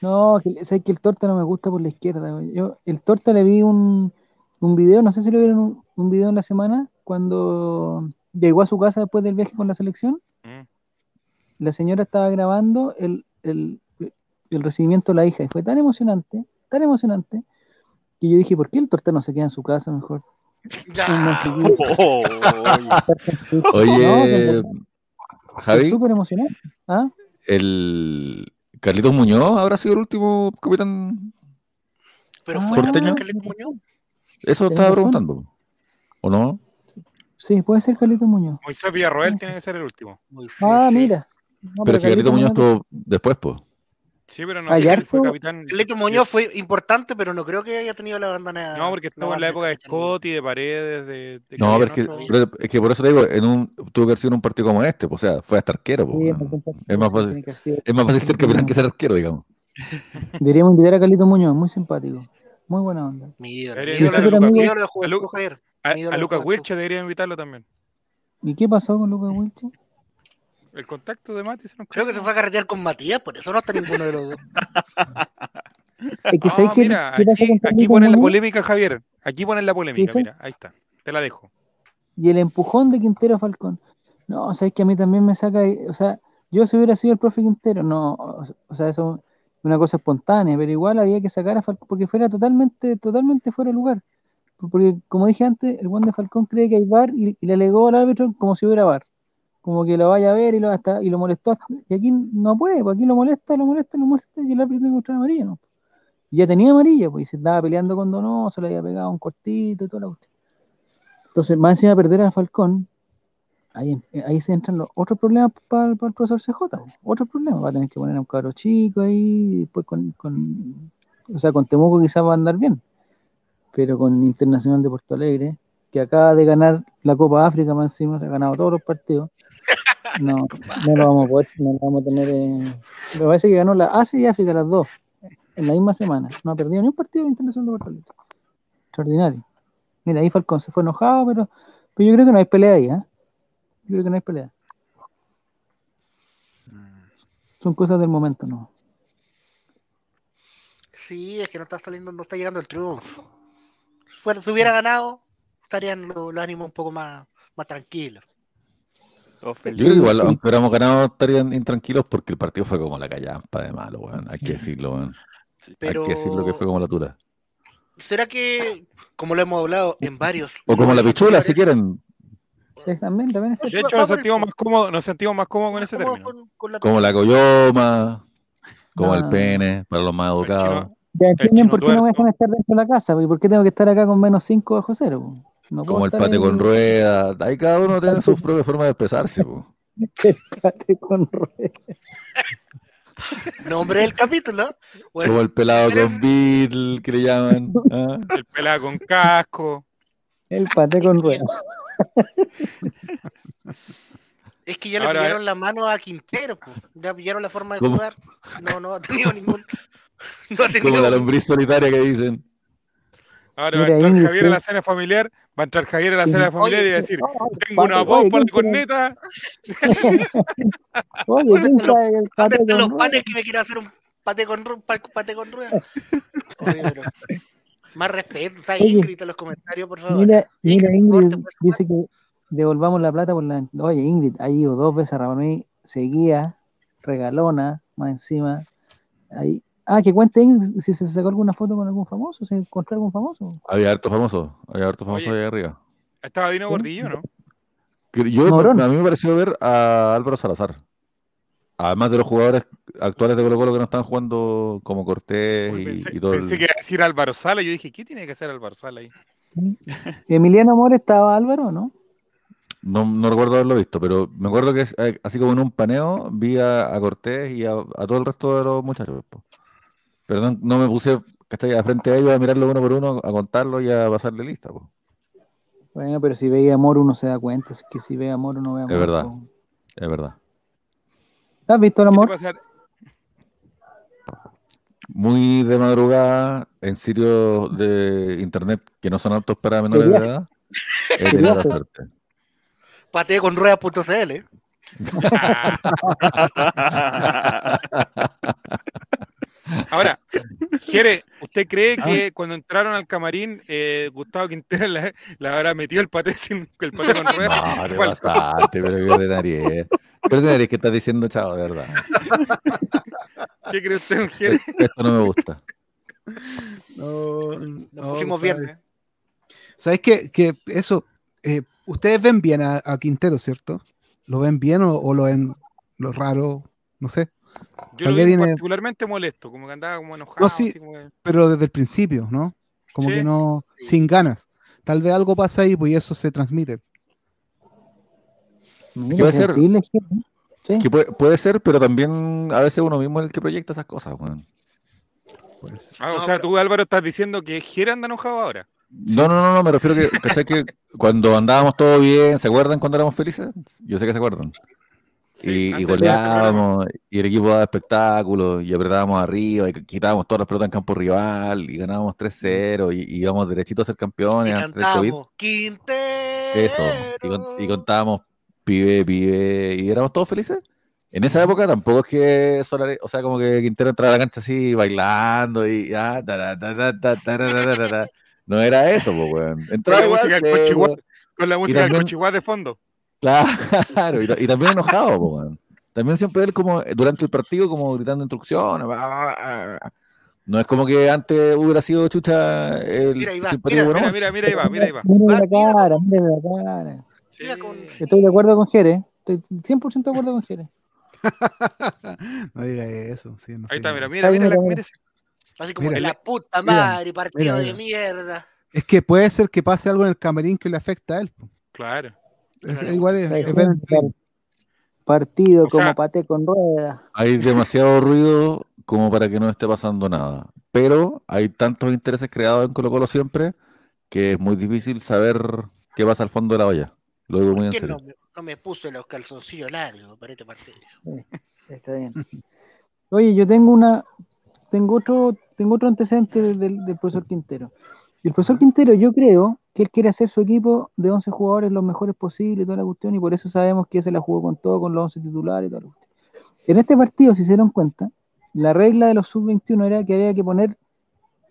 No, que, sabes que el Torta no me gusta por la izquierda. güey. Yo, el Torta le vi un, un video, no sé si lo vieron un, un video en la semana, cuando llegó a su casa después del viaje con la selección. Mm. La señora estaba grabando el, el, el recibimiento de la hija y fue tan emocionante, tan emocionante, que yo dije, ¿por qué el Torta no se queda en su casa mejor? Ya. No, Oh, Oye, Fue Javi, súper emocionante. ¿Ah? el Carlitos Muñoz habrá sido el último capitán. Pero fue Porteño. Carlitos Muñoz. Eso estaba razón. preguntando. ¿O no? Sí, puede ser Carlitos Muñoz. Moisés Villarroel tiene que ser el último. Moisés, Ah, sí. mira. No, Pero es que Carlitos Muñoz Muñoz- estuvo después, pues. Sí, pero no si fue capitán. Carlitos Muñoz fue importante, pero no creo que haya tenido la bandana. No, porque estuvo en la época de Scotty, de Paredes, de. de No, pero es que, no, no. pero es que por eso te digo, en un, tuvo que haber sido en un partido como este, pues, o sea, fue hasta arquero. pues, Sí, partido, Es más fácil. Es más ser capitán que ser arquero, digamos. Deberíamos invitar a Carlitos Muñoz, muy simpático. Muy buena onda. Mi ídolo, a Lucas. Wilche debería invitarlo también. ¿Y qué pasó con Lucas Wilche? El contacto de Mati se nos Creo que se fue a carretear con Matías, por eso no está ninguno de los dos. Es que Ah, ¿sabes qué- mira, aquí, con aquí ponen la polémica, Javier. Aquí ponen la polémica, ¿Viste? mira, ahí está. Te la dejo. Y el empujón de Quintero a Falcón. No, sabes que a mí también me saca, o sea, yo si hubiera sido el profe Quintero, no, o o sea, eso es una cosa espontánea, pero igual había que sacar a Falcón porque fuera totalmente, totalmente fuera de lugar. Porque, como dije antes, el buen de Falcón cree que hay VAR y, y le alegó al árbitro como si hubiera VAR. Como que lo vaya a ver y lo, hasta, y lo molestó. y aquí no puede, pues aquí lo molesta, lo molesta, lo molesta y el árbitro tiene que mostrar amarilla, ¿no? Y ya tenía amarilla, pues y se estaba peleando con Donoso, le había pegado un cortito y toda la cuestión. Entonces, más encima de perder a Falcón, ahí, ahí se entran los otros problemas para el profesor CJ. po. Otros problemas. Va a tener que poner a un cabro chico ahí, después con, con- o sea, con Temuco quizás va a andar bien, pero con Internacional de Porto Alegre, que acaba de ganar la Copa África más encima, se ha ganado todos los partidos. No, no lo vamos a poder, no lo vamos a tener. eh, Me parece que ganó la Asia y África las dos en la misma semana. No ha perdido ni un partido de Internacional de Porto Alegre. Extraordinario. Mira, ahí Falcón se fue enojado, pero, pero yo creo que no hay pelea ahí, ¿eh? Yo creo que no hay pelea. Son cosas del momento, ¿no? Sí, es que no está saliendo, no está llegando el triunfo. Si fuera- si hubiera ganado, estarían los, los ánimos un poco más, más tranquilos. Yo igual, aunque hubiéramos ganado, estarían intranquilos porque el partido fue como la callampa de malo, weón. Hay que decirlo, weón. Pero Hay que decirlo que fue como la tula. ¿será que, como lo hemos hablado en varios... O como la pichula, si quieren. Sí, también, también es De hecho, nos sentimos más cómodos, nos sentimos más cómodos con ese término. con- con la Como la coyoma, como el No. pene, para los más educados. Ya entienden por qué no me dejan estar dentro de la casa, y por qué tengo que estar acá con menos 5 bajo cero. No Como el pate con ruedas. Ahí cada uno tiene su propia forma de expresarse, po. El pate con ruedas. nombre del capítulo. Bueno, Como el pelado con Beatle, que le llaman. ¿ah? El pelado con casco. El pate con ruedas. es que ya le pillaron la mano a Quintero, po. ya pillaron la forma de ¿Cómo? jugar. No, no ha tenido ningún. No ha tenido Como la lombriz solitaria que dicen. Ahora Mira, va a entrar Javier a la cena familiar, va a entrar Javier a la cena familiar y va a decir, Oye, tengo una voz para la ¿quién sabe- corneta. Oye, ¿quién ¿Dónde sabe que el pate ¿Dónde están los panes que me quiere hacer un pate con, pate con ruedas? Oye, pero Más respeto. Está. Ingrid en los comentarios, por favor. Mira, mira, Ingrid, Ingrid dice que devolvamos la plata por la. Oye, Ingrid ha ido dos veces a Rapanui, seguía, regalona, más encima. Ahí. Ah, que cuente Ingrid si se sacó alguna foto con algún famoso, si encontró algún famoso. Había harto famoso, había harto famoso Oye. ahí arriba. Estaba Dino Gordillo, ¿no? Yo, Morón. a mí me pareció ver a Álvaro Salazar. Además de los jugadores actuales de Colo Colo que no están jugando como Cortés Uy, y, pensé, y todo el- pensé que iba a decir Álvaro Sala. Yo dije, ¿qué tiene que hacer Álvaro Sala ahí? Sí. Emiliano Amor estaba Álvaro, ¿no? No, no recuerdo haberlo visto, pero me acuerdo que eh, así como en un paneo vi a, a Cortés y a, a todo el resto de los muchachos. Pero no, no me puse ¿cachai? a frente a ellos a mirarlo uno por uno, a contarlo y a pasarle lista. po. Bueno, pero si veía amor uno se da cuenta, es que si ve amor uno ve amor. verdad. po. Es verdad. ¿Has visto el ¿Qué te amor? Muy de madrugada en sitios de internet que no son aptos para menores de edad. He tenido la suerte. Patee con ruedas.cl. Ahora, Jere, ¿usted cree Ah. que cuando entraron al camarín, eh, Gustavo Quintero le, habrá metido el paté sin el paté con ruedas? No, te Fue al- pasaste, pero qué ordinaria. Qué ordinaria que estás diciendo, chavo, de verdad. ¿Qué cree usted, don Jere? Esto no me gusta. No, Nos no, pusimos compadre. bien. ¿eh? ¿Sabes qué? Que eso, eh, ustedes ven bien a, a Quintero, ¿cierto? ¿Lo ven bien o, o lo ven lo raro? No sé. Yo lo vi viene- particularmente molesto, como que andaba como enojado. No, sí. así como que- Pero desde el principio, ¿no? Como Sí. que no, sin ganas. Tal vez algo pasa ahí, pues y eso se transmite. Puede ser? sensible, Jere. Sí. Que puede, puede ser, pero también a veces uno mismo es el que proyecta esas cosas, weón. Pues, Ah, o sea, tú, Álvaro, estás diciendo que Jere anda enojado ahora. No, no, no, no, me refiero que, que cuando andábamos todo bien, ¿se acuerdan cuando éramos felices? Yo sé que se acuerdan. Sí, y, y goleábamos, y el equipo daba espectáculos, y apretábamos arriba, y quitábamos todas las pelotas en campo rival, y ganábamos 3-0, y, y íbamos derechito a ser Y campeones COVID. cantamos Quintero. Eso, y, con- y contábamos pibe, pibe, y éramos todos felices. En esa época tampoco es que Solari- o sea, como que Quintero entraba a la cancha así bailando y ah, no era eso, pues, weón. Con Entraba con la música del de fondo. Claro, y, ta- y también enojado, weón. También siempre él como durante el partido como gritando instrucciones. bah, bah, bah. No es como que antes hubiera sido chucha el Mira, ahí va, mira. Mira, mira, mira, ahí va, mira, ahí va. Mira la mira. cara, mira la cara. Sí. Estoy de acuerdo con Jere. Estoy 100% de acuerdo con Jere. no diga eso. sí, no. Ahí está, mira, mira, mira, la- mira, Así como Mira. la puta Mira, madre, partido mira, de mierda. Es que puede ser que pase algo en el camarín que le afecta a él. po. Claro. Es- Claro, igual es, es. Partido O sea- como paté con ruedas. Hay demasiado ruido como para que no esté pasando nada. Pero hay tantos intereses creados en Colo Colo siempre que es muy difícil saber qué pasa al fondo de la olla. Lo digo muy en ¿Por qué serio. no me, no me puse los calzoncillos largos para este partido? Está bien. Oye, yo tengo una, tengo otro, tengo otro antecedente del, del- del profesor Quintero. El profesor Quintero, yo creo que él quiere hacer su equipo de 11 jugadores los mejores posibles, toda la cuestión, y por eso sabemos que se la jugó con todo, con los 11 titulares y toda la cuestión. En este partido, si se dieron cuenta, la regla de los sub-21 era que había que poner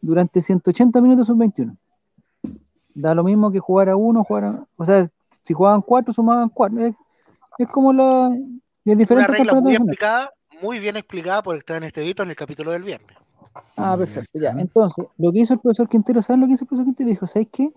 durante 180 minutos sub-21. Da lo mismo que jugar a uno, jugar a, o sea, si jugaban cuatro, sumaban cuatro. Es, es como la, es Una diferente regla muy explicada, muy bien explicada por estar en este video en el capítulo del viernes. Ah, perfecto, ya. Entonces, lo que hizo el profesor Quintero, ¿saben lo que hizo el profesor Quintero? Dijo, ¿sabes qué?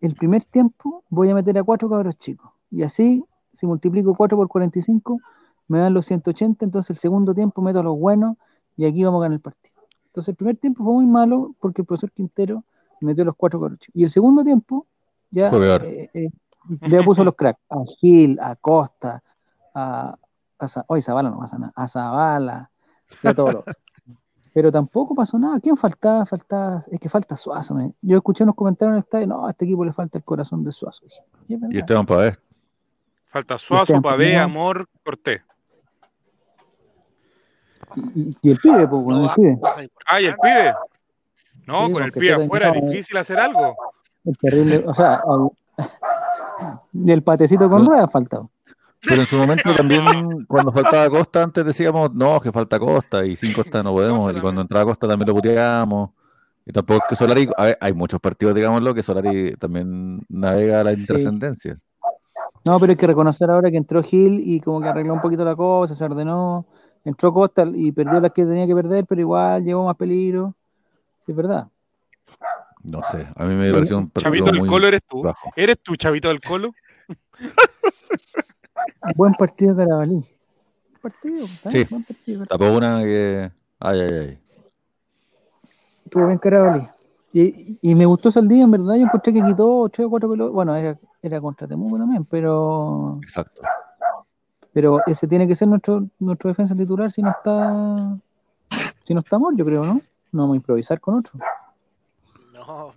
El primer tiempo voy a meter a cuatro cabros chicos. Y así, si multiplico 4 por 45, me dan los 180. Entonces, el segundo tiempo meto a los buenos y aquí vamos a ganar el partido. Entonces, el primer tiempo fue muy malo porque el profesor Quintero metió los cuatro cabros chicos. Y el segundo tiempo, ya, eh, eh, ya puso los cracks. A Gil, a Costa, a. a Zavala no pasa nada. A Zavala, a todos los. Pero tampoco pasó nada. ¿Quién faltaba? Faltaba, es que falta Suazo. me- Yo escuché unos comentarios en el estadio, no, a este equipo le falta el corazón de Suazo. "Y es verdad". Y Esteban Pavés. Falta Suazo, Este Pavé, amor. Amor, Cortés. Y, y- el pibe, pues, bueno, No, el pibe. importante. Ah, y el pibe. No, Sí, con el pibe afuera es difícil hacer algo. El terrible, o sea, el patecito con ruedas faltaba. Pero en su momento también, cuando faltaba Costa, antes decíamos, no, que falta Costa, y sin Costa no podemos. Costa y cuando entraba Costa también lo puteábamos. Y tampoco es que Solari, a ver, hay muchos partidos, digámoslo, que Solari también navega a la Sí. intrascendencia. No, pero hay que reconocer ahora que entró Gil y como que arregló un poquito la cosa, se ordenó. Entró Costa y perdió las que tenía que perder, pero igual llevó más peligro. Sí, es verdad. No sé, a mí me pareció un partido Chavito del Colo eres tú. bajo. ¿Eres tú, Chavito del Colo? Buen partido Carabalí. Buen partido, ¿está? Sí. Buen partido. Tapó una que. Ay, ay, ay. Estuvo bien Carabalí. Y, y me gustó Saldivia, en verdad. Yo encontré que quitó tres o cuatro pelotas. Bueno, era, era contra Temuco también, pero Exacto. pero ese tiene que ser nuestro nuestro defensa titular si no está si no está Mor, yo creo, ¿no? No vamos a improvisar con otro. No.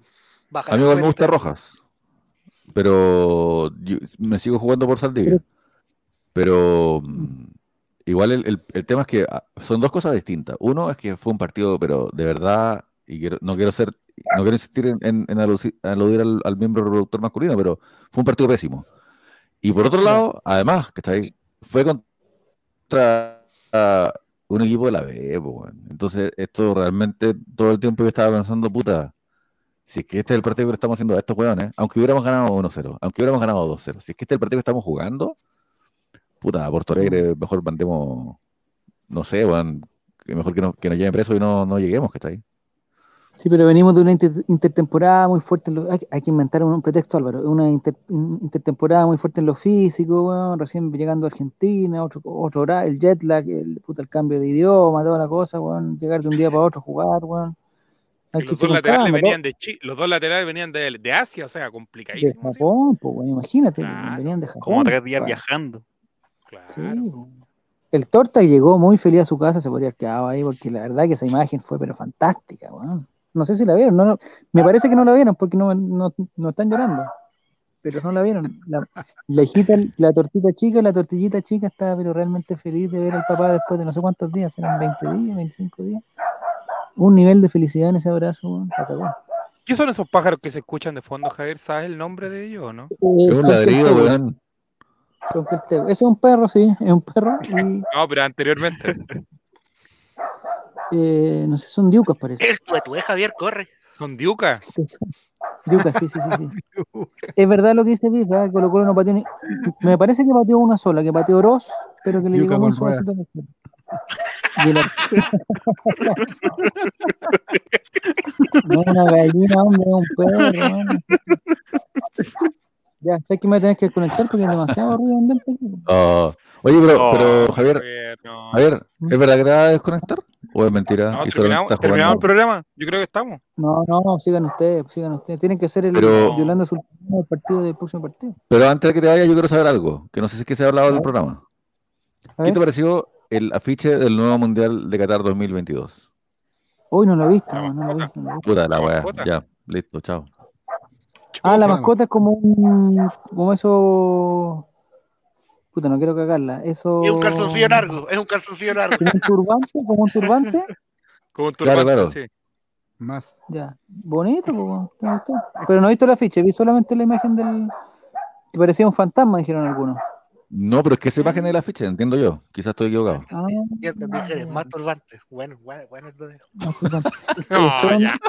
Baja A mí me gusta. Rojas. Pero yo me sigo jugando por Saldivia. Pero mm, igual el, el- el tema es que ah, son dos cosas distintas. Uno es que fue un partido, pero de verdad, y quiero- no quiero ser, no quiero insistir en, en- en aluci- aludir al, al miembro reproductor masculino, pero fue un partido pésimo. Y por otro lado, además, que está ahí, fue contra ah, un equipo de la B. Entonces, esto realmente todo el tiempo yo estaba pensando, puta, si es que este es el partido que estamos haciendo a estos weones, aunque hubiéramos ganado 1-0, aunque hubiéramos ganado 2-0, si es que este es el partido que estamos jugando, puta, a Porto Alegre mejor mandemos, no sé, weón, que mejor que nos, que nos lleven presos y no, no lleguemos, que está ahí. Sí, pero venimos de una inter- intertemporada muy fuerte. en lo- hay, hay que inventar un, un pretexto, Álvaro. Una inter- in- intertemporada muy fuerte en lo físico, weón, recién llegando a Argentina, otro, otro hora, el jet lag, el, puta, el cambio de idioma, toda la cosa, weón, llegar de un día para otro a jugar, weón. Hay Que que los dos laterales calma, venían de los dos laterales venían de, de Asia, o sea, de complicadísimo. sí. Pues, imagínate, weón, venían de Japón. Como tres días viajando. Claro. Sí, weón. El Torta llegó muy feliz a su casa, se podría haber quedado ahí, porque la verdad que esa imagen fue pero fantástica, weón. No sé si la vieron, no, no- me parece que no la vieron porque no, no, no están llorando, pero no la vieron. La, la hijita, la tortita chica, la tortillita chica estaba pero realmente feliz de ver al papá después de no sé cuántos días, eran 20 días, 25 días. Un nivel de felicidad en ese abrazo. ¿Qué son esos pájaros que se escuchan de fondo, Javier? ¿Sabes el nombre de ellos o no? Es un ladrido, weón. Son queltegos. Ese es un perro, sí, es un perro y No, pero anteriormente. eh, no sé, son diucas parece. El tuetué, Javier, corre. Son diuca. Yuca, sí, sí, sí, sí. Es verdad lo que dice Vic, ¿verdad? Colo Colo no pateó ni... Me parece que pateó una sola, que pateó Oroz, pero que le llegó muy suavecito. el No, una gallina, hombre, un perro. hombre. Ya, sé que me voy a tener que desconectar porque es demasiado ruido ambiente aquí. Ah, oye, pero, Oh, pero Javier, Javier, no. Javier, ¿es verdad que te vas a desconectar? ¿O es mentira? No, terminamos, estás terminamos el programa. Yo creo que estamos. No, no, no, sigan ustedes, sigan ustedes. Tienen que ser el Pero- Yolanda Sultana del partido del próximo partido. Pero antes de que te vayas, yo quiero saber algo, que no sé si es que se ha hablado del programa. ¿Qué te pareció el afiche del nuevo Mundial de Qatar 2022? hoy no lo he visto, La no, no lo he mascota. visto. no lo he visto. Puta la weá, ya, listo, chao. Ah, la mascota es como un. como eso. Puta, no quiero cagarla. Eso. Es un calzoncillo largo, es un calzoncillo largo. Como un turbante, como un turbante. Como un Claro, turbante, claro. sí. Más. Ya. Bonito, pues, me gustó. Pero no he visto la ficha, vi solamente la imagen del. que parecía un fantasma, dijeron algunos. No, pero es que esa imagen es la afiche, entiendo yo. Quizás estoy equivocado. Ah, entendí que eres más turbante. Bueno, bueno, bueno. entonces. no, turbante. No, ya.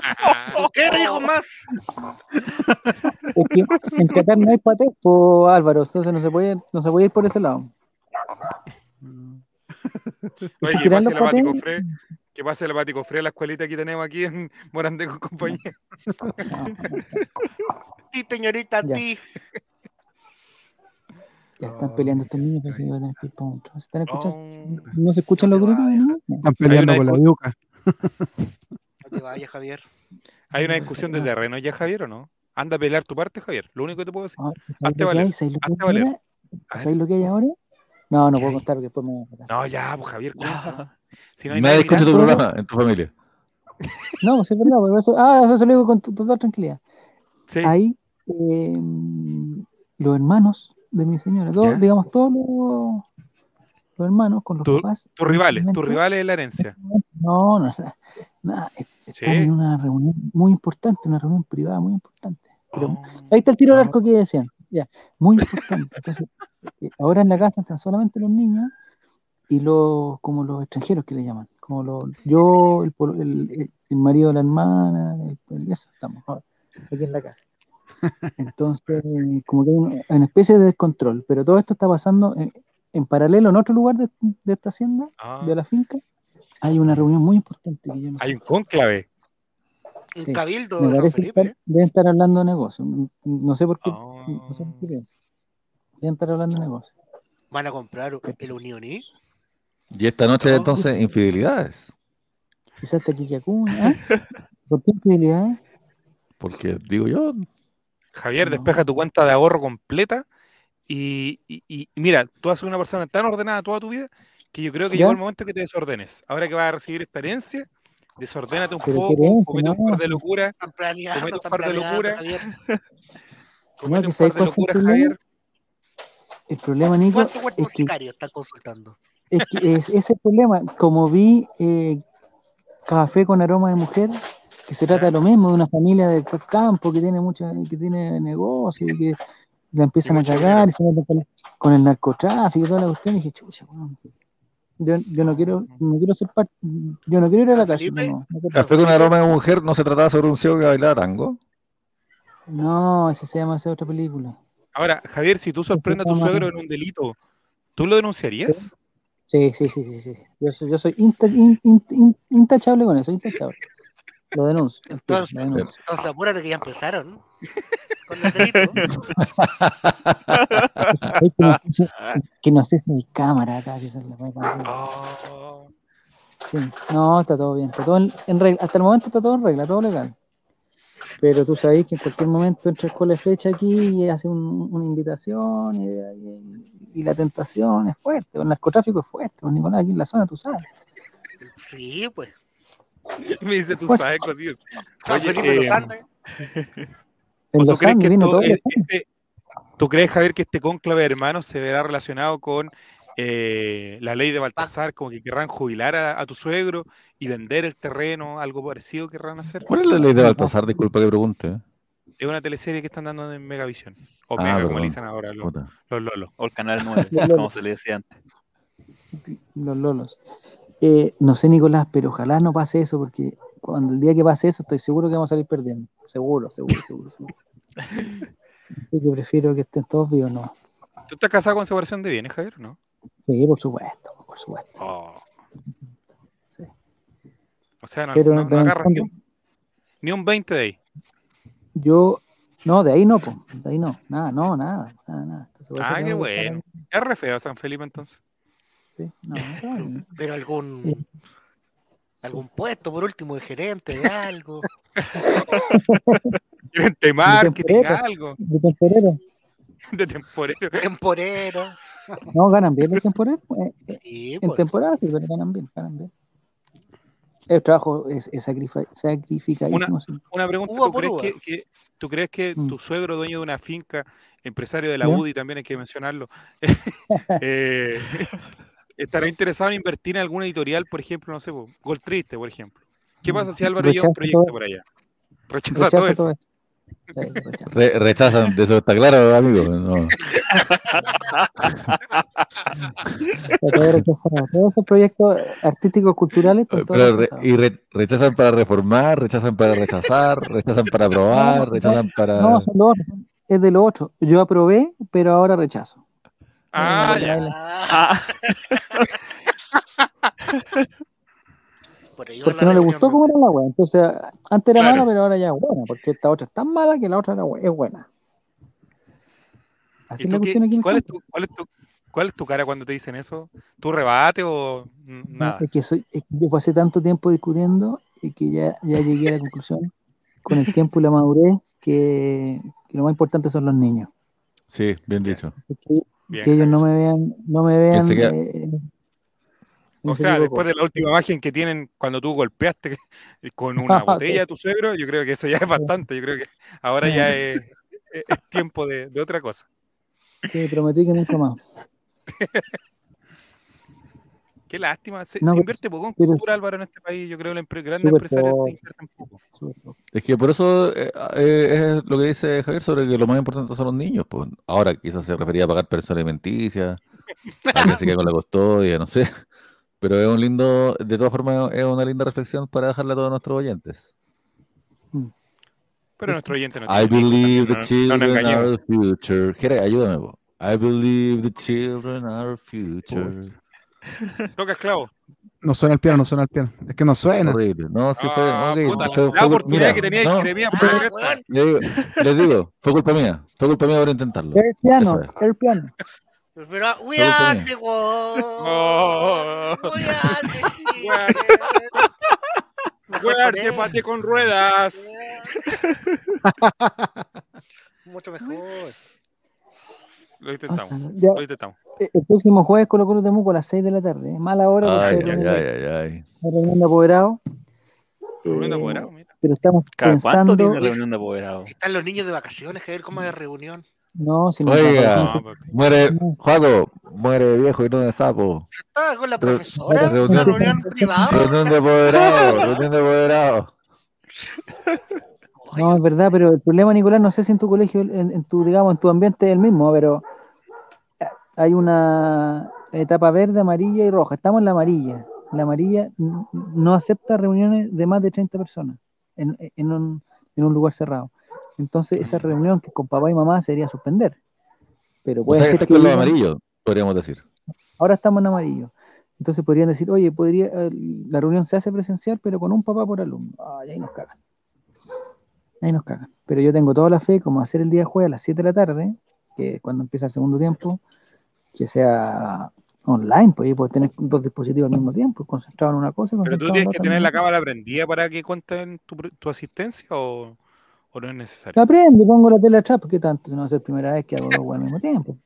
¿Por qué no dijo más? Es que en Qatar no hay patés, pues Álvaro, entonces no se puede, no se puede ir por ese lado. Oye, pase los el apático patés- Fre. Que pase el apático Fre a la escuelita que tenemos aquí en Morandé con compañía. Sí, señorita, Ya. ti. Ya están peleando estos niños, pues, sí, van a tener que ir para adentro. ¿Se están escuchando? Oh. ¿No se escuchan los gritos? No. Están peleando con la yuca. No te vayas, Javier. ¿Hay una discusión de terreno ya, Javier, o no? Anda a pelear tu parte, Javier. Lo único que te puedo decir. Ah, ¿Sabéis Hazte lo que valer, hay? ¿Sabéis lo que hay valer. ahora? A ver. ¿Sabéis lo que hay ahora? No, no ¿Qué puedo hay? contar porque después me voy a. No, ya, pues Javier, cuenta. Si no hay Nadie nadie escucha tu programa en tu familia. No, pues es verdad, por eso, ah, eso se lo digo con to- total tranquilidad. Sí. Ahí, eh, los hermanos de mi señora, todos, ¿Ya? digamos, todos los, los hermanos con los Tu- papás. Tus rivales, tus rivales de la herencia. No, no, nada, nada, est- están Sí. en una reunión muy importante, una reunión privada muy importante. Pero Oh. Ahí está el tiro No. arco que decían. Ya, muy importante. Entonces, eh, ahora en la casa están solamente los niños y los, como los extranjeros que le llaman. Como los, yo, el, el- marido de la hermana, el- eso estamos ahora, aquí en la casa. Entonces, como que hay un- una especie de descontrol, pero todo esto está pasando en, en paralelo en otro lugar de, de esta hacienda, Ah, de la finca. Hay una reunión muy importante que yo no sé. hay un cónclave. Un Sí, cabildo Me parece Felipe. están- deben estar hablando de negocio. No sé por qué. Ah. No sé por qué pienso. Deben estar hablando de negocio. Van a comprar el Unioní. Y esta noche No. entonces infidelidades. Quizás Kiki Acuña. ¿ah? ¿Por qué infidelidades? Porque digo yo, Javier, No. despeja tu cuenta de ahorro completa y, y- y mira, tú has sido una persona tan ordenada toda tu vida que yo creo que ¿Ya? llegó el momento que te desordenes. Ahora que vas a recibir esta herencia, desordénate un poco, comete un par de locuras, Están planeando, Comete un par de locura. Javier. comete un sabes par de problema? Javier. El problema, Nico, ¿Cuántos cuerpos es que, sicarios están consultando? es que es, ese es el problema. Como vi eh, Café con aroma de mujer, que se trata de lo mismo, de una familia del campo que tiene mucha, que tiene negocio y que la empiezan Y a cagar y se meten con, con el narcotráfico y toda la cuestión. Y dije, chucha, weón. Yo, yo no quiero, no quiero ser parte, yo no quiero ir a la ¿San cárcel, Felipe? no, no, café con aroma de mujer no se trataba sobre un ciego que bailaba tango. no, ese se llama esa otra película. Ahora, Javier, si tú sorprendes a tu suegro en un delito, ¿tú lo denunciarías? Sí, sí, sí, sí, sí. Yo soy, yo soy inta- in- in- in- intachable con eso, intachable. Lo denuncio. Entonces, lo denuncio. entonces apúrate que ya empezaron. Con el delito. Que no sé si- que no sé si hay cámara acá. si es la. Oh, Sí. No, está todo bien. Está todo en, en regla. Hasta el momento está todo en regla, todo legal. Pero tú sabes que en cualquier momento entra con la flecha aquí y hace un- una invitación y, y- y la tentación es fuerte. El narcotráfico es fuerte. pues, Nicolás, aquí en la zona, tú sabes. Sí, pues. me dice, sabes cosillas. San Oye, eh, ¿O tú los crees, que todo. eh, este- ¿Tú crees, Javier, que este cónclave de hermanos se verá relacionado con eh, la ley de Baltasar, como que querrán jubilar a, a tu suegro y vender el terreno, algo parecido querrán hacer? ¿Cuál es la ley de Baltasar? Disculpa que pregunte. Es una teleserie que están dando en Megavisión. O Ah, Mega, como le dicen ahora los, los lolos. O el canal 9, Los Lolos. como se le decía antes. los lolos. Eh, no sé, Nicolás, pero ojalá no pase eso, porque cuando el día que pase eso, estoy seguro que vamos a salir perdiendo. Seguro, seguro, seguro, seguro. Así que prefiero que estén todos vivos, no. ¿Tú estás casado con separación de bienes, Javier? ¿No? Sí, por supuesto, por supuesto. Oh. Sí. O sea, no, Pero- no- no pero en agarras ni un, ni un 20 de ahí. Yo, no, de ahí no, pues, de ahí no, nada, no, nada, nada, nada. Entonces, Ah, qué bueno. Es re feo San Felipe entonces. Sí, no, no. Pero algún. Sí. Algún puesto, por último, de gerente de algo. De marketing, temporero. algo. De temporero. De temporero. Temporero. No, ganan bien de temporero. Eh, eh, Sí, En pues. temporada sí, pero ganan bien, ganan bien. El trabajo es, es sacrifi- sacrificadísimo. sí. Una pregunta, ¿tú crees, que, que- ¿tú crees que Mm. tu suegro, dueño de una finca, empresario de la ¿Ya? UDI, también hay que mencionarlo, eh, estará interesado en invertir en alguna editorial, por ejemplo, no sé, Gol Triste, por ejemplo? ¿Qué pasa si Álvaro lleva un proyecto todo- por allá? Rechaza todo eso. todo eso. Sí, rechazo. Re- rechazan, de eso está claro, amigo. No. Todos esos proyectos artísticos, culturales, están todos Pero re- y re- rechazan para reformar, rechazan para rechazar, rechazan para aprobar, No, rechazan para. No, los otros, es de lo otro. Yo aprobé, pero ahora rechazo. Ah, ya. Ah, por Porque no le gustó cómo era la wea. Entonces, antes era Claro. mala, pero ahora ya es buena. Porque esta otra es tan mala que la otra era es buena. Así ¿Y es la cuestión aquí cuál, es tu, cuál, es tu, ¿Cuál es tu cara cuando te dicen eso? ¿Tú rebate o No, nada? es que soy, es que yo pasé tanto tiempo discutiendo y que ya, ya llegué a la conclusión con el tiempo y la madurez que, que lo más importante son los niños. Sí, bien dicho. Es que, Bien, que ellos no me vean, no me vean. eh, en O sea, después de la última imagen que tienen cuando tú golpeaste con una Sí. botella a tu suegro, yo creo que eso ya es bastante. Yo creo que ahora ya es tiempo de, de otra cosa. Sí, prometí que nunca más. Qué lástima. Se, No, se invierte poco en pero- cultura, Álvaro, en este país. Yo creo que los empre- grandes empresarios poco. invierten poco. Es que por eso eh, eh, es lo que dice Javier sobre que lo más importante son los niños. Pues. Ahora quizás se refería a pagar pensión alimenticia, a que se quede con la custodia, no sé. Pero es un lindo, de todas formas, es una linda reflexión para dejarla a todos nuestros oyentes. Pero nuestro oyente no I believe the también, no- no children are the future. Jere, ayúdame. I believe the children are the future. Toca esclavo. No suena el piano, no suena el piano. Es que no suena. Horrible. No, sí fue. Ah, puta, fue- la, fue la oportunidad mira, que tenía no, Jeremías Ah, digo- les digo, fue culpa mía. Fue culpa mía por intentarlo. El piano, es. el piano. Pero we Todo are bien. the world. Oh, We are the Weón. children. Mejor weón, con te él. pateé con ruedas. Mucho mejor. Lo intentamos. Ya, Lo intentamos. Eh, el próximo jueves Colo Colo Temuco a las 6 de la tarde. ¿eh? Mala hora Ay, ay, reunión, ay, ay, ay. reunión de apoderados. Reunión de Eh, apoderado, mira. pero estamos ¿Cada cuánto pensando. tiene reunión de apoderados? Están los niños de vacaciones, Javier, ¿cómo es reunión? No, si no Oiga. no, Muere, Juaco, muere viejo y no de sapo. Estaba con la profesora, pero una reunión- reunión privada. Reunión de apoderado, reunión de apoderado. No, es verdad, pero el problema, Nicolás, no sé si en tu colegio, en, en tu, digamos, en tu ambiente es el mismo, pero hay una etapa verde, amarilla y roja. Estamos en la amarilla. La amarilla no acepta reuniones de más de 30 personas en, en un, en un lugar cerrado. Entonces, esa reunión que con papá y mamá sería suspender. Pero O puede sea, ser que con lo digan- amarillo, podríamos decir. ahora estamos en amarillo. Entonces podrían decir, oye, podría, eh, la reunión se hace presencial, pero con un papá por alumno. Ay, ahí nos cagan. Ahí nos cagan. Pero yo tengo toda la fe, como hacer el día jueves a las 7 de la tarde, que es cuando empieza el segundo tiempo, que sea online, pues ahí puedes tener dos dispositivos al mismo tiempo, concentrado en una cosa. y Pero tú tienes la que tener la cámara prendida para que cuenten tu, tu asistencia o, o no es necesario. La aprendo, pongo la tele atrás, porque tanto, no va a ser primera vez que hago dos al mismo tiempo.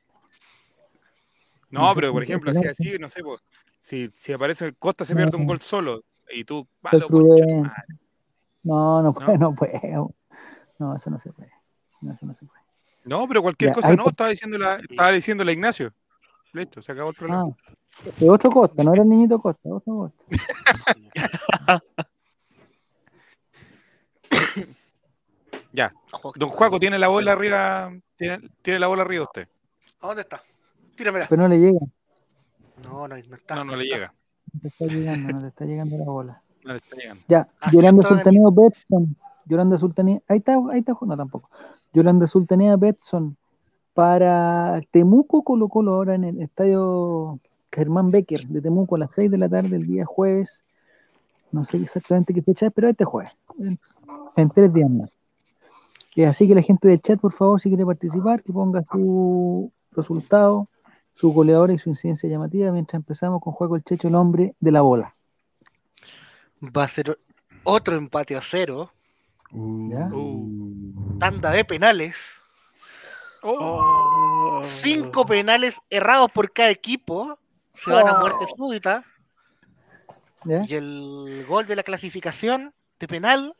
No, pero por ejemplo, así así, no sé, pues, si, si aparece Costa se pierde un gol solo y tú, "Palo, madre". No, no puede, ¿No? no puede. No, eso no se puede. No, eso no se puede. No, pero cualquier Ya, cosa no, estaba diciendo la, estaba diciendo la Ignacio. Listo, se acabó el problema. Ah, de otro Costa, no era el niñito Costa, otro Costa. Ya, don Juaco tiene la bola arriba, tiene, tiene la bola arriba usted. ¿A dónde está? Tíramela. Pero no le llega, No, no, no está. No, no le está. llega, no te está llegando, no te está llegando la bola. no le está llegando. Ya, Así Yolanda Sultaneo Betson. Yolanda Sultanea, ahí está, ahí está, no tampoco. Yolanda Sultanea Betson para Temuco Colo Colo ahora en el estadio Germán Becker de Temuco a las 6 de la tarde el día jueves. No sé exactamente qué fecha es, pero este jueves, en, en tres días más. Eh, así que la gente del chat, por favor, si quiere participar, que ponga su resultado, su goleadora y su incidencia llamativa mientras empezamos con Juego el Checho, el hombre de la bola. Va a ser otro empate a cero. ¿Ya? Uh. Tanda de penales. Oh, Cinco penales errados por cada equipo. Se van a muerte súbita. Y el gol de la clasificación de penal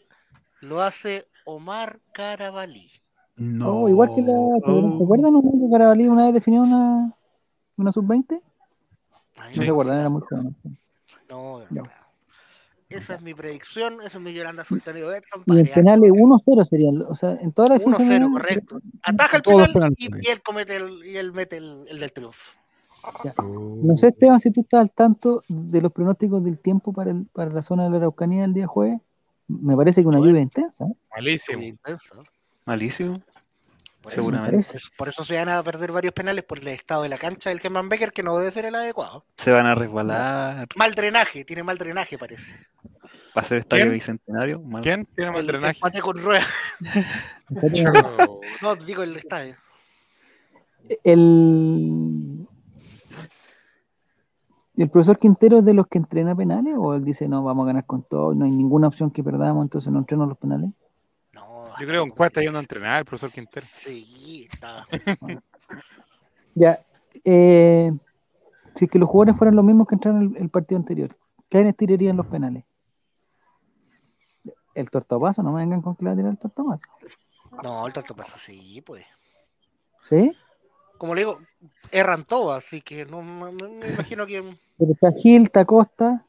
lo hace Omar Carabalí. No. Oh, igual que la. ¿Se acuerdan no? que Carabalí una vez definió una, una sub-20? Ay, No se acuerdan, era muy joven. No, no, No. Esa es mi predicción, esa es mi Yolanda Sultaneo Edson. Y en penales 1-0 serían. O sea, en todas las 1-0, defensas- correcto. Ataja el penal penales. y, y él comete el, y él mete el, el del triunfo. No sé, Esteban, si tú estás al tanto de los pronósticos del tiempo para, el- para la zona de la Araucanía el día jueves. Me parece que una lluvia intensa. ¿eh? malísimo. Malísimo. Por eso, Seguramente. eso- por eso se van a perder varios penales por el estado de la cancha del Germán Becker, que no debe ser el adecuado. Se van a resbalar. Mal drenaje, tiene mal drenaje, parece. Va a ser estadio ¿Quién? bicentenario. mal. ¿Quién tiene mal El drenaje? empate con rueda. No, digo el estadio. El, ¿El profesor Quintero es de los que entrena penales o él dice no, vamos a ganar con todo, no hay ninguna opción que perdamos, entonces no entreno los penales? Yo creo que en cuál está yendo a entrenar el profesor Quintero. Sí, está. Ya, eh, si es que los jugadores fueran los mismos que entraron el, el partido anterior, ¿quiénes tirarían los penales? El tortapaso, no me vengan con que le va a tirar el tortapaso. No, el tanto pasa así, pues. ¿Sí? Como le digo, erran todos, así que no, no- no me imagino que. Pero está Gil, está Costa,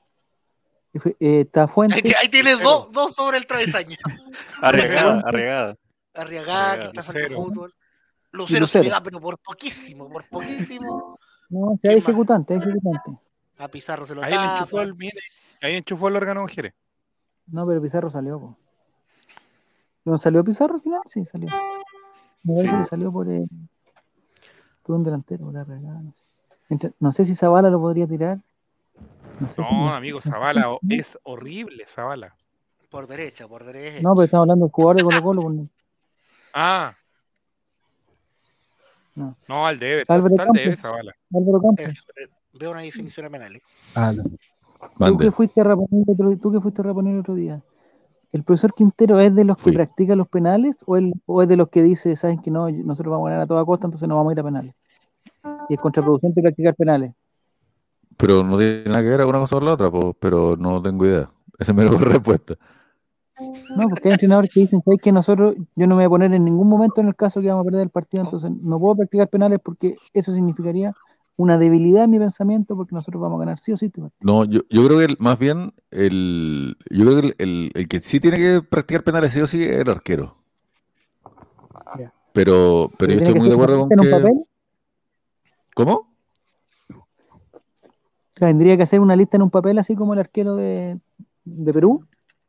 eh, está Fuentes. Ahí, ahí tienes dos, dos sobre el travesaño. Arriesgada, arriesgada. Arriagada, que está al fútbol. Lucero, Lucero. da, pero por poquísimo, por poquísimo. No, si hay ejecutante, hay ejecutante. A Pizarro se lo Ahí tapa. enchufó el, mire, ahí enchufó el órgano Jerez. No, pero Pizarro salió. po. ¿No salió Pizarro al final? Sí, salió. Me parece que salió por, el, por un delantero, por la regada, no sé. Entre- no sé si Zavala lo podría tirar. No, sé si- No, amigo, Zavala es horrible, Zavala. Por derecha, por derecha. No, pero estamos hablando del jugador de Colo Colo. pues, Ah. No. No, al debe, está, Álvaro está al debe. Zavala. Álvaro Campos. Es- eh, veo una definición a penales. Ah, no. Tú que fuiste a reponer el otro, tú que fuiste a reponer el otro día. ¿El profesor Quintero es de los que Fui. practica los penales o, él, o es de los que dice, saben que no, nosotros vamos a ganar a toda costa, entonces no vamos a ir a penales? Y es contraproducente practicar penales. Pero no tiene nada que ver una cosa con la otra, po, pero no tengo idea. Esa es mi respuesta. No, porque hay entrenadores que dicen, ¿sabes que nosotros, yo no me voy a poner en ningún momento en el caso que vamos a perder el partido, entonces no puedo practicar penales porque eso significaría una debilidad en mi pensamiento porque nosotros vamos a ganar sí o sí este partido. No, yo, yo creo que el- más bien el, yo creo que el, el- el que sí tiene que practicar penales sí o sí es el arquero. Pero, pero yo estoy muy de acuerdo con en un que. papel, ¿Cómo? Tendría que hacer una lista en un papel así como el arquero de, de Perú.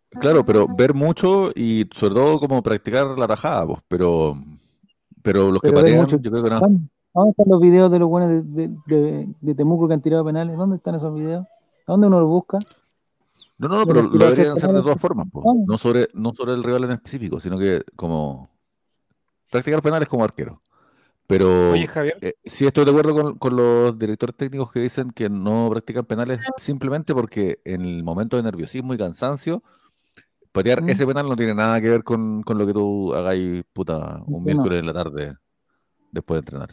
Claro, pero ver mucho y sobre todo como practicar la tajada, pues, pero, pero los que Pero patean, mucho- yo creo que no. ¿Dónde, están los videos de los buenos de, de, de- de Temuco que han tirado penales? ¿Dónde están esos videos? ¿A dónde uno los busca? No, no, no, Pero lo deberían hacer de todas formas, pues. Ah. No sobre, no sobre el rival en específico, sino que como practicar penales como arquero. Pero Oye, Javier, eh, sí estoy de acuerdo con, con los directores técnicos que dicen que no practican penales simplemente porque en el momento de nerviosismo y cansancio, patear Mm. ese penal no tiene nada que ver con, con lo que tú hagáis, puta, un No. miércoles en la tarde después de entrenar.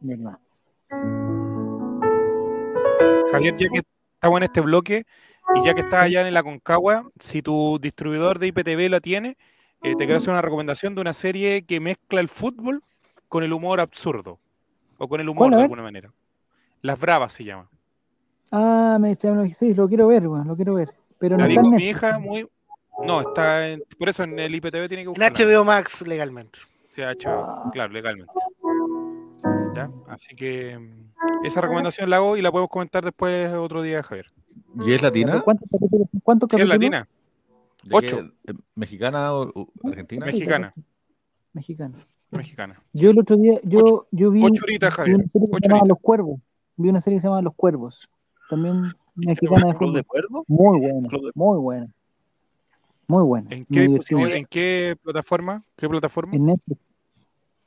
¿Verdad? Javier, ya que estamos en este bloque y ya que estás allá en la Concagua, si tu distribuidor de IPTV lo tiene, eh, te quiero hacer una recomendación de una serie que mezcla el fútbol con el humor absurdo o con el humor de ver. alguna manera. Las Bravas se llama. Ah, me, sí, lo quiero ver, weón, lo quiero ver. Pero no La está en mi hija muy... No, está en... Por eso en el IPTV tiene que En. HBO Max legalmente. Sí, HBO, claro, legalmente. ¿Ya? Así que mm, esa recomendación la hago y la podemos comentar después otro día, Javier. ¿Y es latina? ¿Cuántos capítulos? ¿Cuántos Si es latina, ¿De Ocho. ¿Mexicana o argentina? mexicana, Mexicano. Mexicana. Yo el otro día, yo, yo vi, una serie que se horitas. Los Cuervos. Vi una serie que se llama Los Cuervos. También mexicana de ¿Club de fútbol. Muy buena, de- muy buena. Muy buena. ¿En qué, divertí mucho. ¿En qué plataforma? ¿Qué plataforma? En Netflix.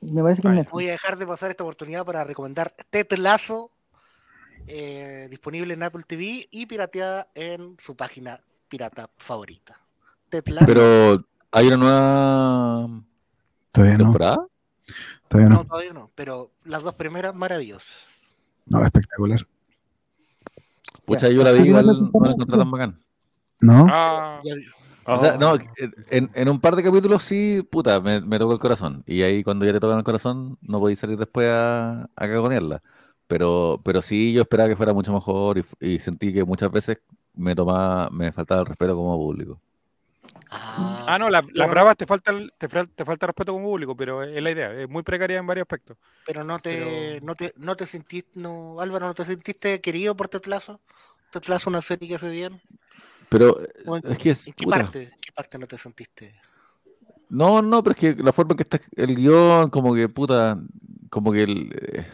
Me parece que en. Netflix. Voy a dejar de pasar esta oportunidad para recomendar Ted Lazo, eh, disponible en Apple TV y pirateada en su página pirata favorita. Ted Lazo, Pero hay una nueva Todavía no. Todavía no, no. todavía no, pero las dos primeras maravillosas. No, espectacular. Pucha, yo la vi Ah, igual no, no no, la encontré tan bacán. ¿No? Ah, O sea, no, en, en un par de capítulos sí, puta, me, me tocó el corazón. Y ahí cuando ya te tocan el corazón, no podéis salir después a, a cagonearla. Pero, pero sí, yo esperaba que fuera mucho mejor y, y sentí que muchas veces me tomaba, me faltaba el respeto como público. Ah, ah, no, la- las Pero- Bravas te falta, te, te falta respeto como público, pero es la idea. Es muy precaria en varios aspectos. pero no te, pero- no te, no te sentiste, no, Álvaro, ¿no te sentiste querido por Ted Lazo? Ted Lazo una serie que hace bien. Pero ¿O en, es que es, en qué parte? ¿En qué parte no te sentiste? No, no, pero es que la forma en que está el guion, como que puta, como que el, eh,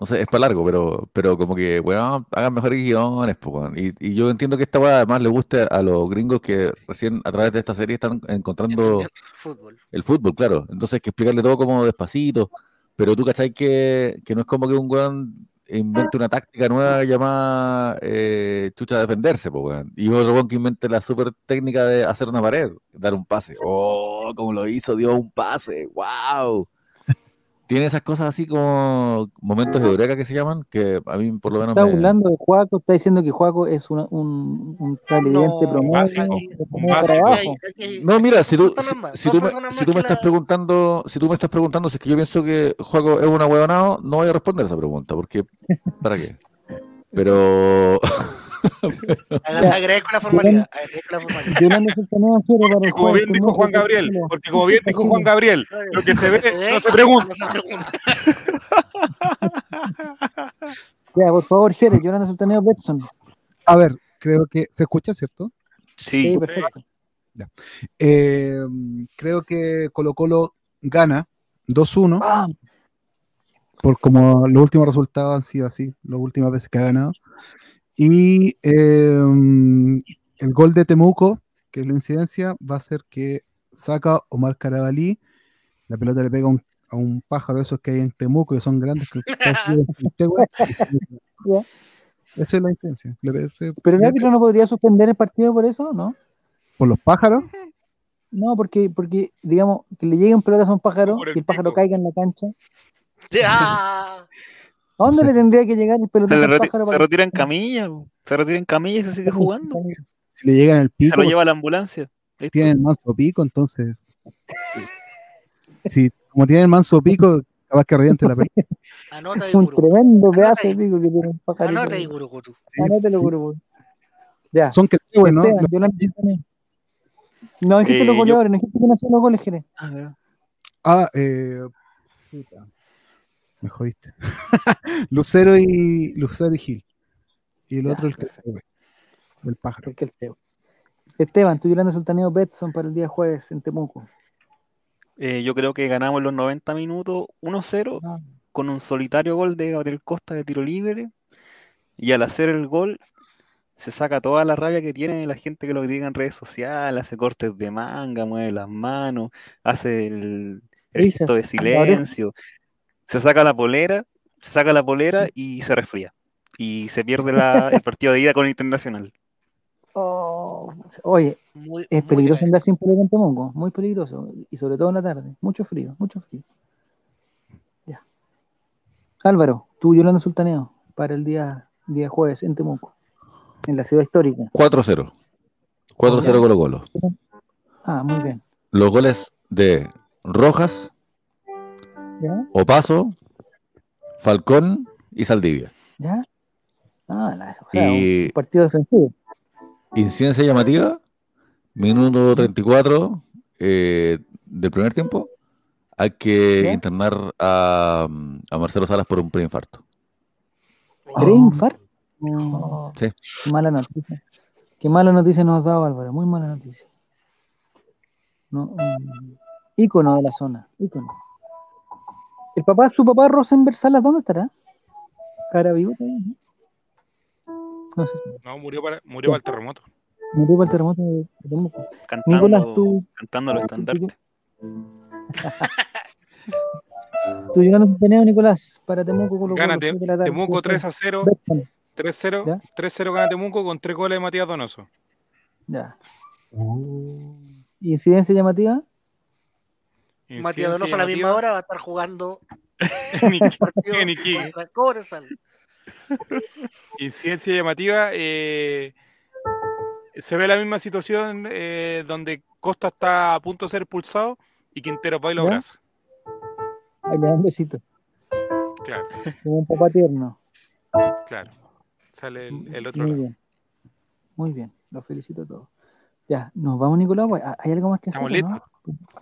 no sé, es para largo, pero, pero como que, weón, hagan mejores guiones, po, weón. Y, y yo entiendo que esta weá además le guste a los gringos que recién a través de esta serie están encontrando el fútbol. el fútbol, claro. Entonces hay que explicarle todo como despacito, pero tú cachai que, que no es como que un weón invente una táctica nueva llamada eh, chucha defenderse, po, weón. Y otro weón que invente la super técnica de hacer una pared, dar un pase. ¡Oh! Como lo hizo, dio un pase. ¡Wow! Tiene esas cosas así como momentos de eureka que se llaman, que a mí por lo menos Está me... burlando de Juaco, está diciendo que Juaco es una- un, un televidente No, promedio. básico, un básico. hay- No, mira, si tú, si, si tú me, si tú me estás la- preguntando, si tú me estás preguntando si es que yo pienso que Juego es una huevonao, no voy a responder esa pregunta, porque ¿para qué? Pero Agra- Agradezco la formalidad. Agradezco la formalidad. Como bien dijo Juan Gabriel, porque como bien dijo Juan Gabriel, lo que se ve no se pregunta. No se pregunta. Ya, por favor, Jerez, Yolanda Sultaneo Betson. A ver, creo que se escucha, ¿cierto? Sí, Sí, perfecto. Eh, creo que Colo Colo gana 2-1, Ah, por como los últimos resultados han sido así, las últimas veces que ha ganado. Y eh, el gol de Temuco, que es la incidencia, va a ser que saca Omar Carabalí, la pelota le pega a un, a un pájaro de esos que hay en Temuco, que son grandes, que. Esa es la incidencia. Pero el árbitro no podría suspender el partido por eso, ¿no? por los pájaros. No, porque, porque digamos, que le llegue un pelotazo a un pájaro y el pájaro caiga en la cancha. ¡Ya! ¿A dónde Sí. le tendría que llegar el se, le al reti- pájaro se para retira en camilla, se retira en camilla y se sigue jugando. Si le llegan el pico, se lo lleva a la ambulancia. Listo. tienen el manso pico, entonces. Si, como tienen el manso pico, capaz que reviente la pelota. Anota un tremendo Anota pedazo de ahí. pico que tiene un pajarito. Anota ahí, Guru, Guru. Anótelo. Ya. Son que bueno, Esteban, Yolanda Sultaneo. No, dijiste Eh, los yo- goleadores, no dijiste quién hacía los goles, Jerez. Ah. Ah, eh, puta, me jodiste. Lucero y Lucero y Gil. Y el Ya, otro el que el pájaro. El que el Teo. Esteban, tú Yolanda Sultaneo Betson para el día jueves en Temuco. Eh, yo creo que ganamos los 90 minutos 1-0 Ah, con un solitario gol de Gabriel Costa de tiro libre. Y al hacer el gol, se saca toda la rabia que tiene la gente que lo critica en redes sociales, hace cortes de manga, mueve las manos, hace el, el gesto de silencio, se saca la polera, se saca la polera y se resfría. Y se pierde la- el partido de ida con Internacional. oh, oye, Muy, es peligroso andar sin polera en Temuco, muy peligroso. Y sobre todo en la tarde. Mucho frío, mucho frío. Ya. Álvaro, tú Yolanda Sultaneo para el día, día jueves en Temuco, en la ciudad histórica. 4-0. 4-0 Ya. Colo Colo. Ah, muy bien. Los goles de Rojas, ¿Ya? Opaso, Falcón y Saldivia. ¿Ya? Ah, la- o sea, Y- un partido defensivo. Incidencia llamativa, minuto 34 eh, del primer tiempo. Hay que ¿Ya? internar a, a Marcelo Salas por un preinfarto. ¿Preinfarto? Oh, Sí. Qué mala noticia. Qué mala noticia nos has dado, Álvaro. Muy mala noticia. No, mm, ícono de la zona. Ícono. ¿El papá, su papá Rosenberg Salas, dónde estará? ¿Estará vivo todavía? No, No sé si No, murió para, murió para el terremoto. murió para el terremoto de Temuco. Cantando, Nicolás, tú, cantando los estandartes. tú Yolanda Centeneo, Nicolás, para Temuco, Colo siete de la tarde. Temuco 3 a 0. Betson. 3-0 ¿Ya? 3-0 gana Temuco con tres goles de Matías Donoso. Ya. ¿Incidencia llamativa? Matías Donoso a la misma hora va a estar jugando En Iquique. Incidencia llamativa. eh, se ve la misma situación eh, donde Costa está a punto de ser expulsado y Quintero va y lo abraza. Ahí le da un besito. Claro, Como un papá tierno. claro. Sale el, el otro Muy lado. bien. Muy bien. Los felicito a todos. Ya, nos vamos, Nicolás. ¿Hay algo más que hacer? Estamos listos. No,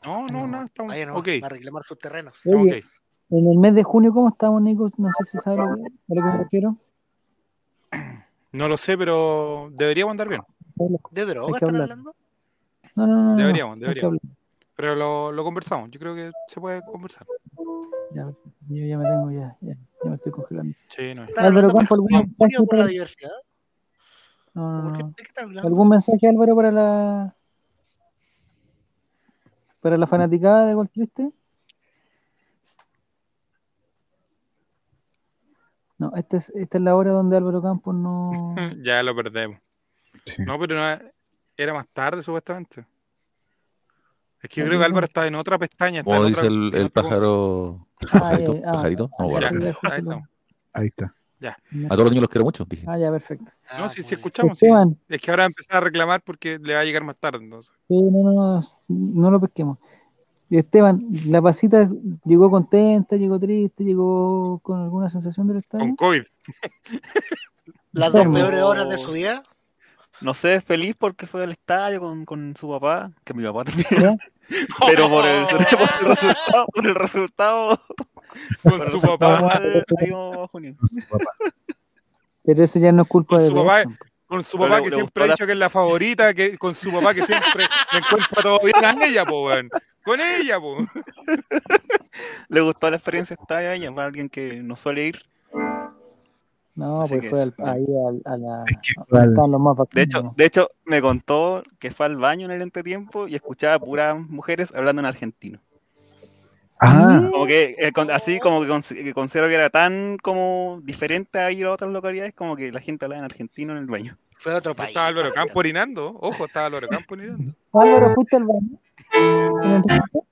no, no, estamos Vaya, no, ok. va a reclamar sus terrenos. estamos Oye, ok. En el mes de junio, ¿cómo estamos, Nico? No sé si sabes lo que, a lo que me refiero. No lo sé, pero deberíamos andar bien. ¿De droga están hablar. hablando? No, no, no. no, no. Deberíamos, deberíamos. Pero lo, lo conversamos. Yo creo que se puede conversar. Ya, yo ya me tengo, ya, ya, ya me estoy congelando. Sí, no es. ¿Están Álvaro Campo, por, ¿algún por- mensaje por la diversidad? No, no, ¿Por qué, no. ¿De qué están hablando? ¿Algún mensaje, Álvaro, para la para la fanaticada de Gol Triste? No, esta es, esta es la hora donde Álvaro Campos no. ya lo perdemos. Sí. No, pero no, era más tarde, supuestamente. Es que yo creo que Álvaro está en otra pestaña. está Como en dice otra- el, pájaro. Ah, Pajarito. ah. No, ah, bueno. Ya. Ahí está. A todos los niños los quiero mucho. Dije. Ah, ya, perfecto. Ah, No, sí, sí, muy bien. escuchamos. sí. Es que ahora empezar a reclamar porque le va a llegar más tarde. Entonces. sí, no, no, no, no lo pesquemos. Y Esteban, la pasita llegó contenta, llegó triste, llegó con alguna sensación del estadio. Con COVID. Las dos peores horas de su vida. No sé, feliz porque fue al estadio con, con su papá, que mi papá también. ¿Ya? Pero por el, por el resultado, por el resultado, Con su papá. ahí vamos junio. Pero eso ya no es culpa Con de su papá, con su papá que siempre ha dicho que es la favorita, que con su papá que siempre le encuentra todo bien a ella, po, weón. Con ella, po. Le gustó la experiencia esta de ella para alguien que no suele ir. No, Así pues fue al- ahí al- a la. los más De hecho, ¿no? de hecho, me contó que fue al baño en el entretiempo y escuchaba puras mujeres hablando en argentino. Ah, Como que, eh, con- así como que, cons- que considero que era tan como diferente a ir a otras localidades, como que la gente hablaba en argentino en el baño. Fue otro país. Estaba Álvaro. Campo orinando. Ojo, estaba Álvaro Campo orinando. Álvaro, ¿fuiste al baño?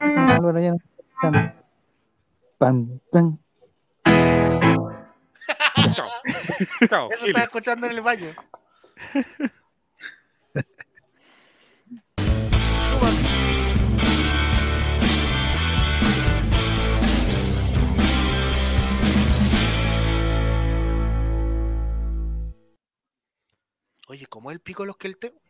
Álvaro ya no está escuchando. Pam, pam. Chao. Chao. Eso estaba escuchando en el baño. Oye, ¿cómo es el pico los que el teo?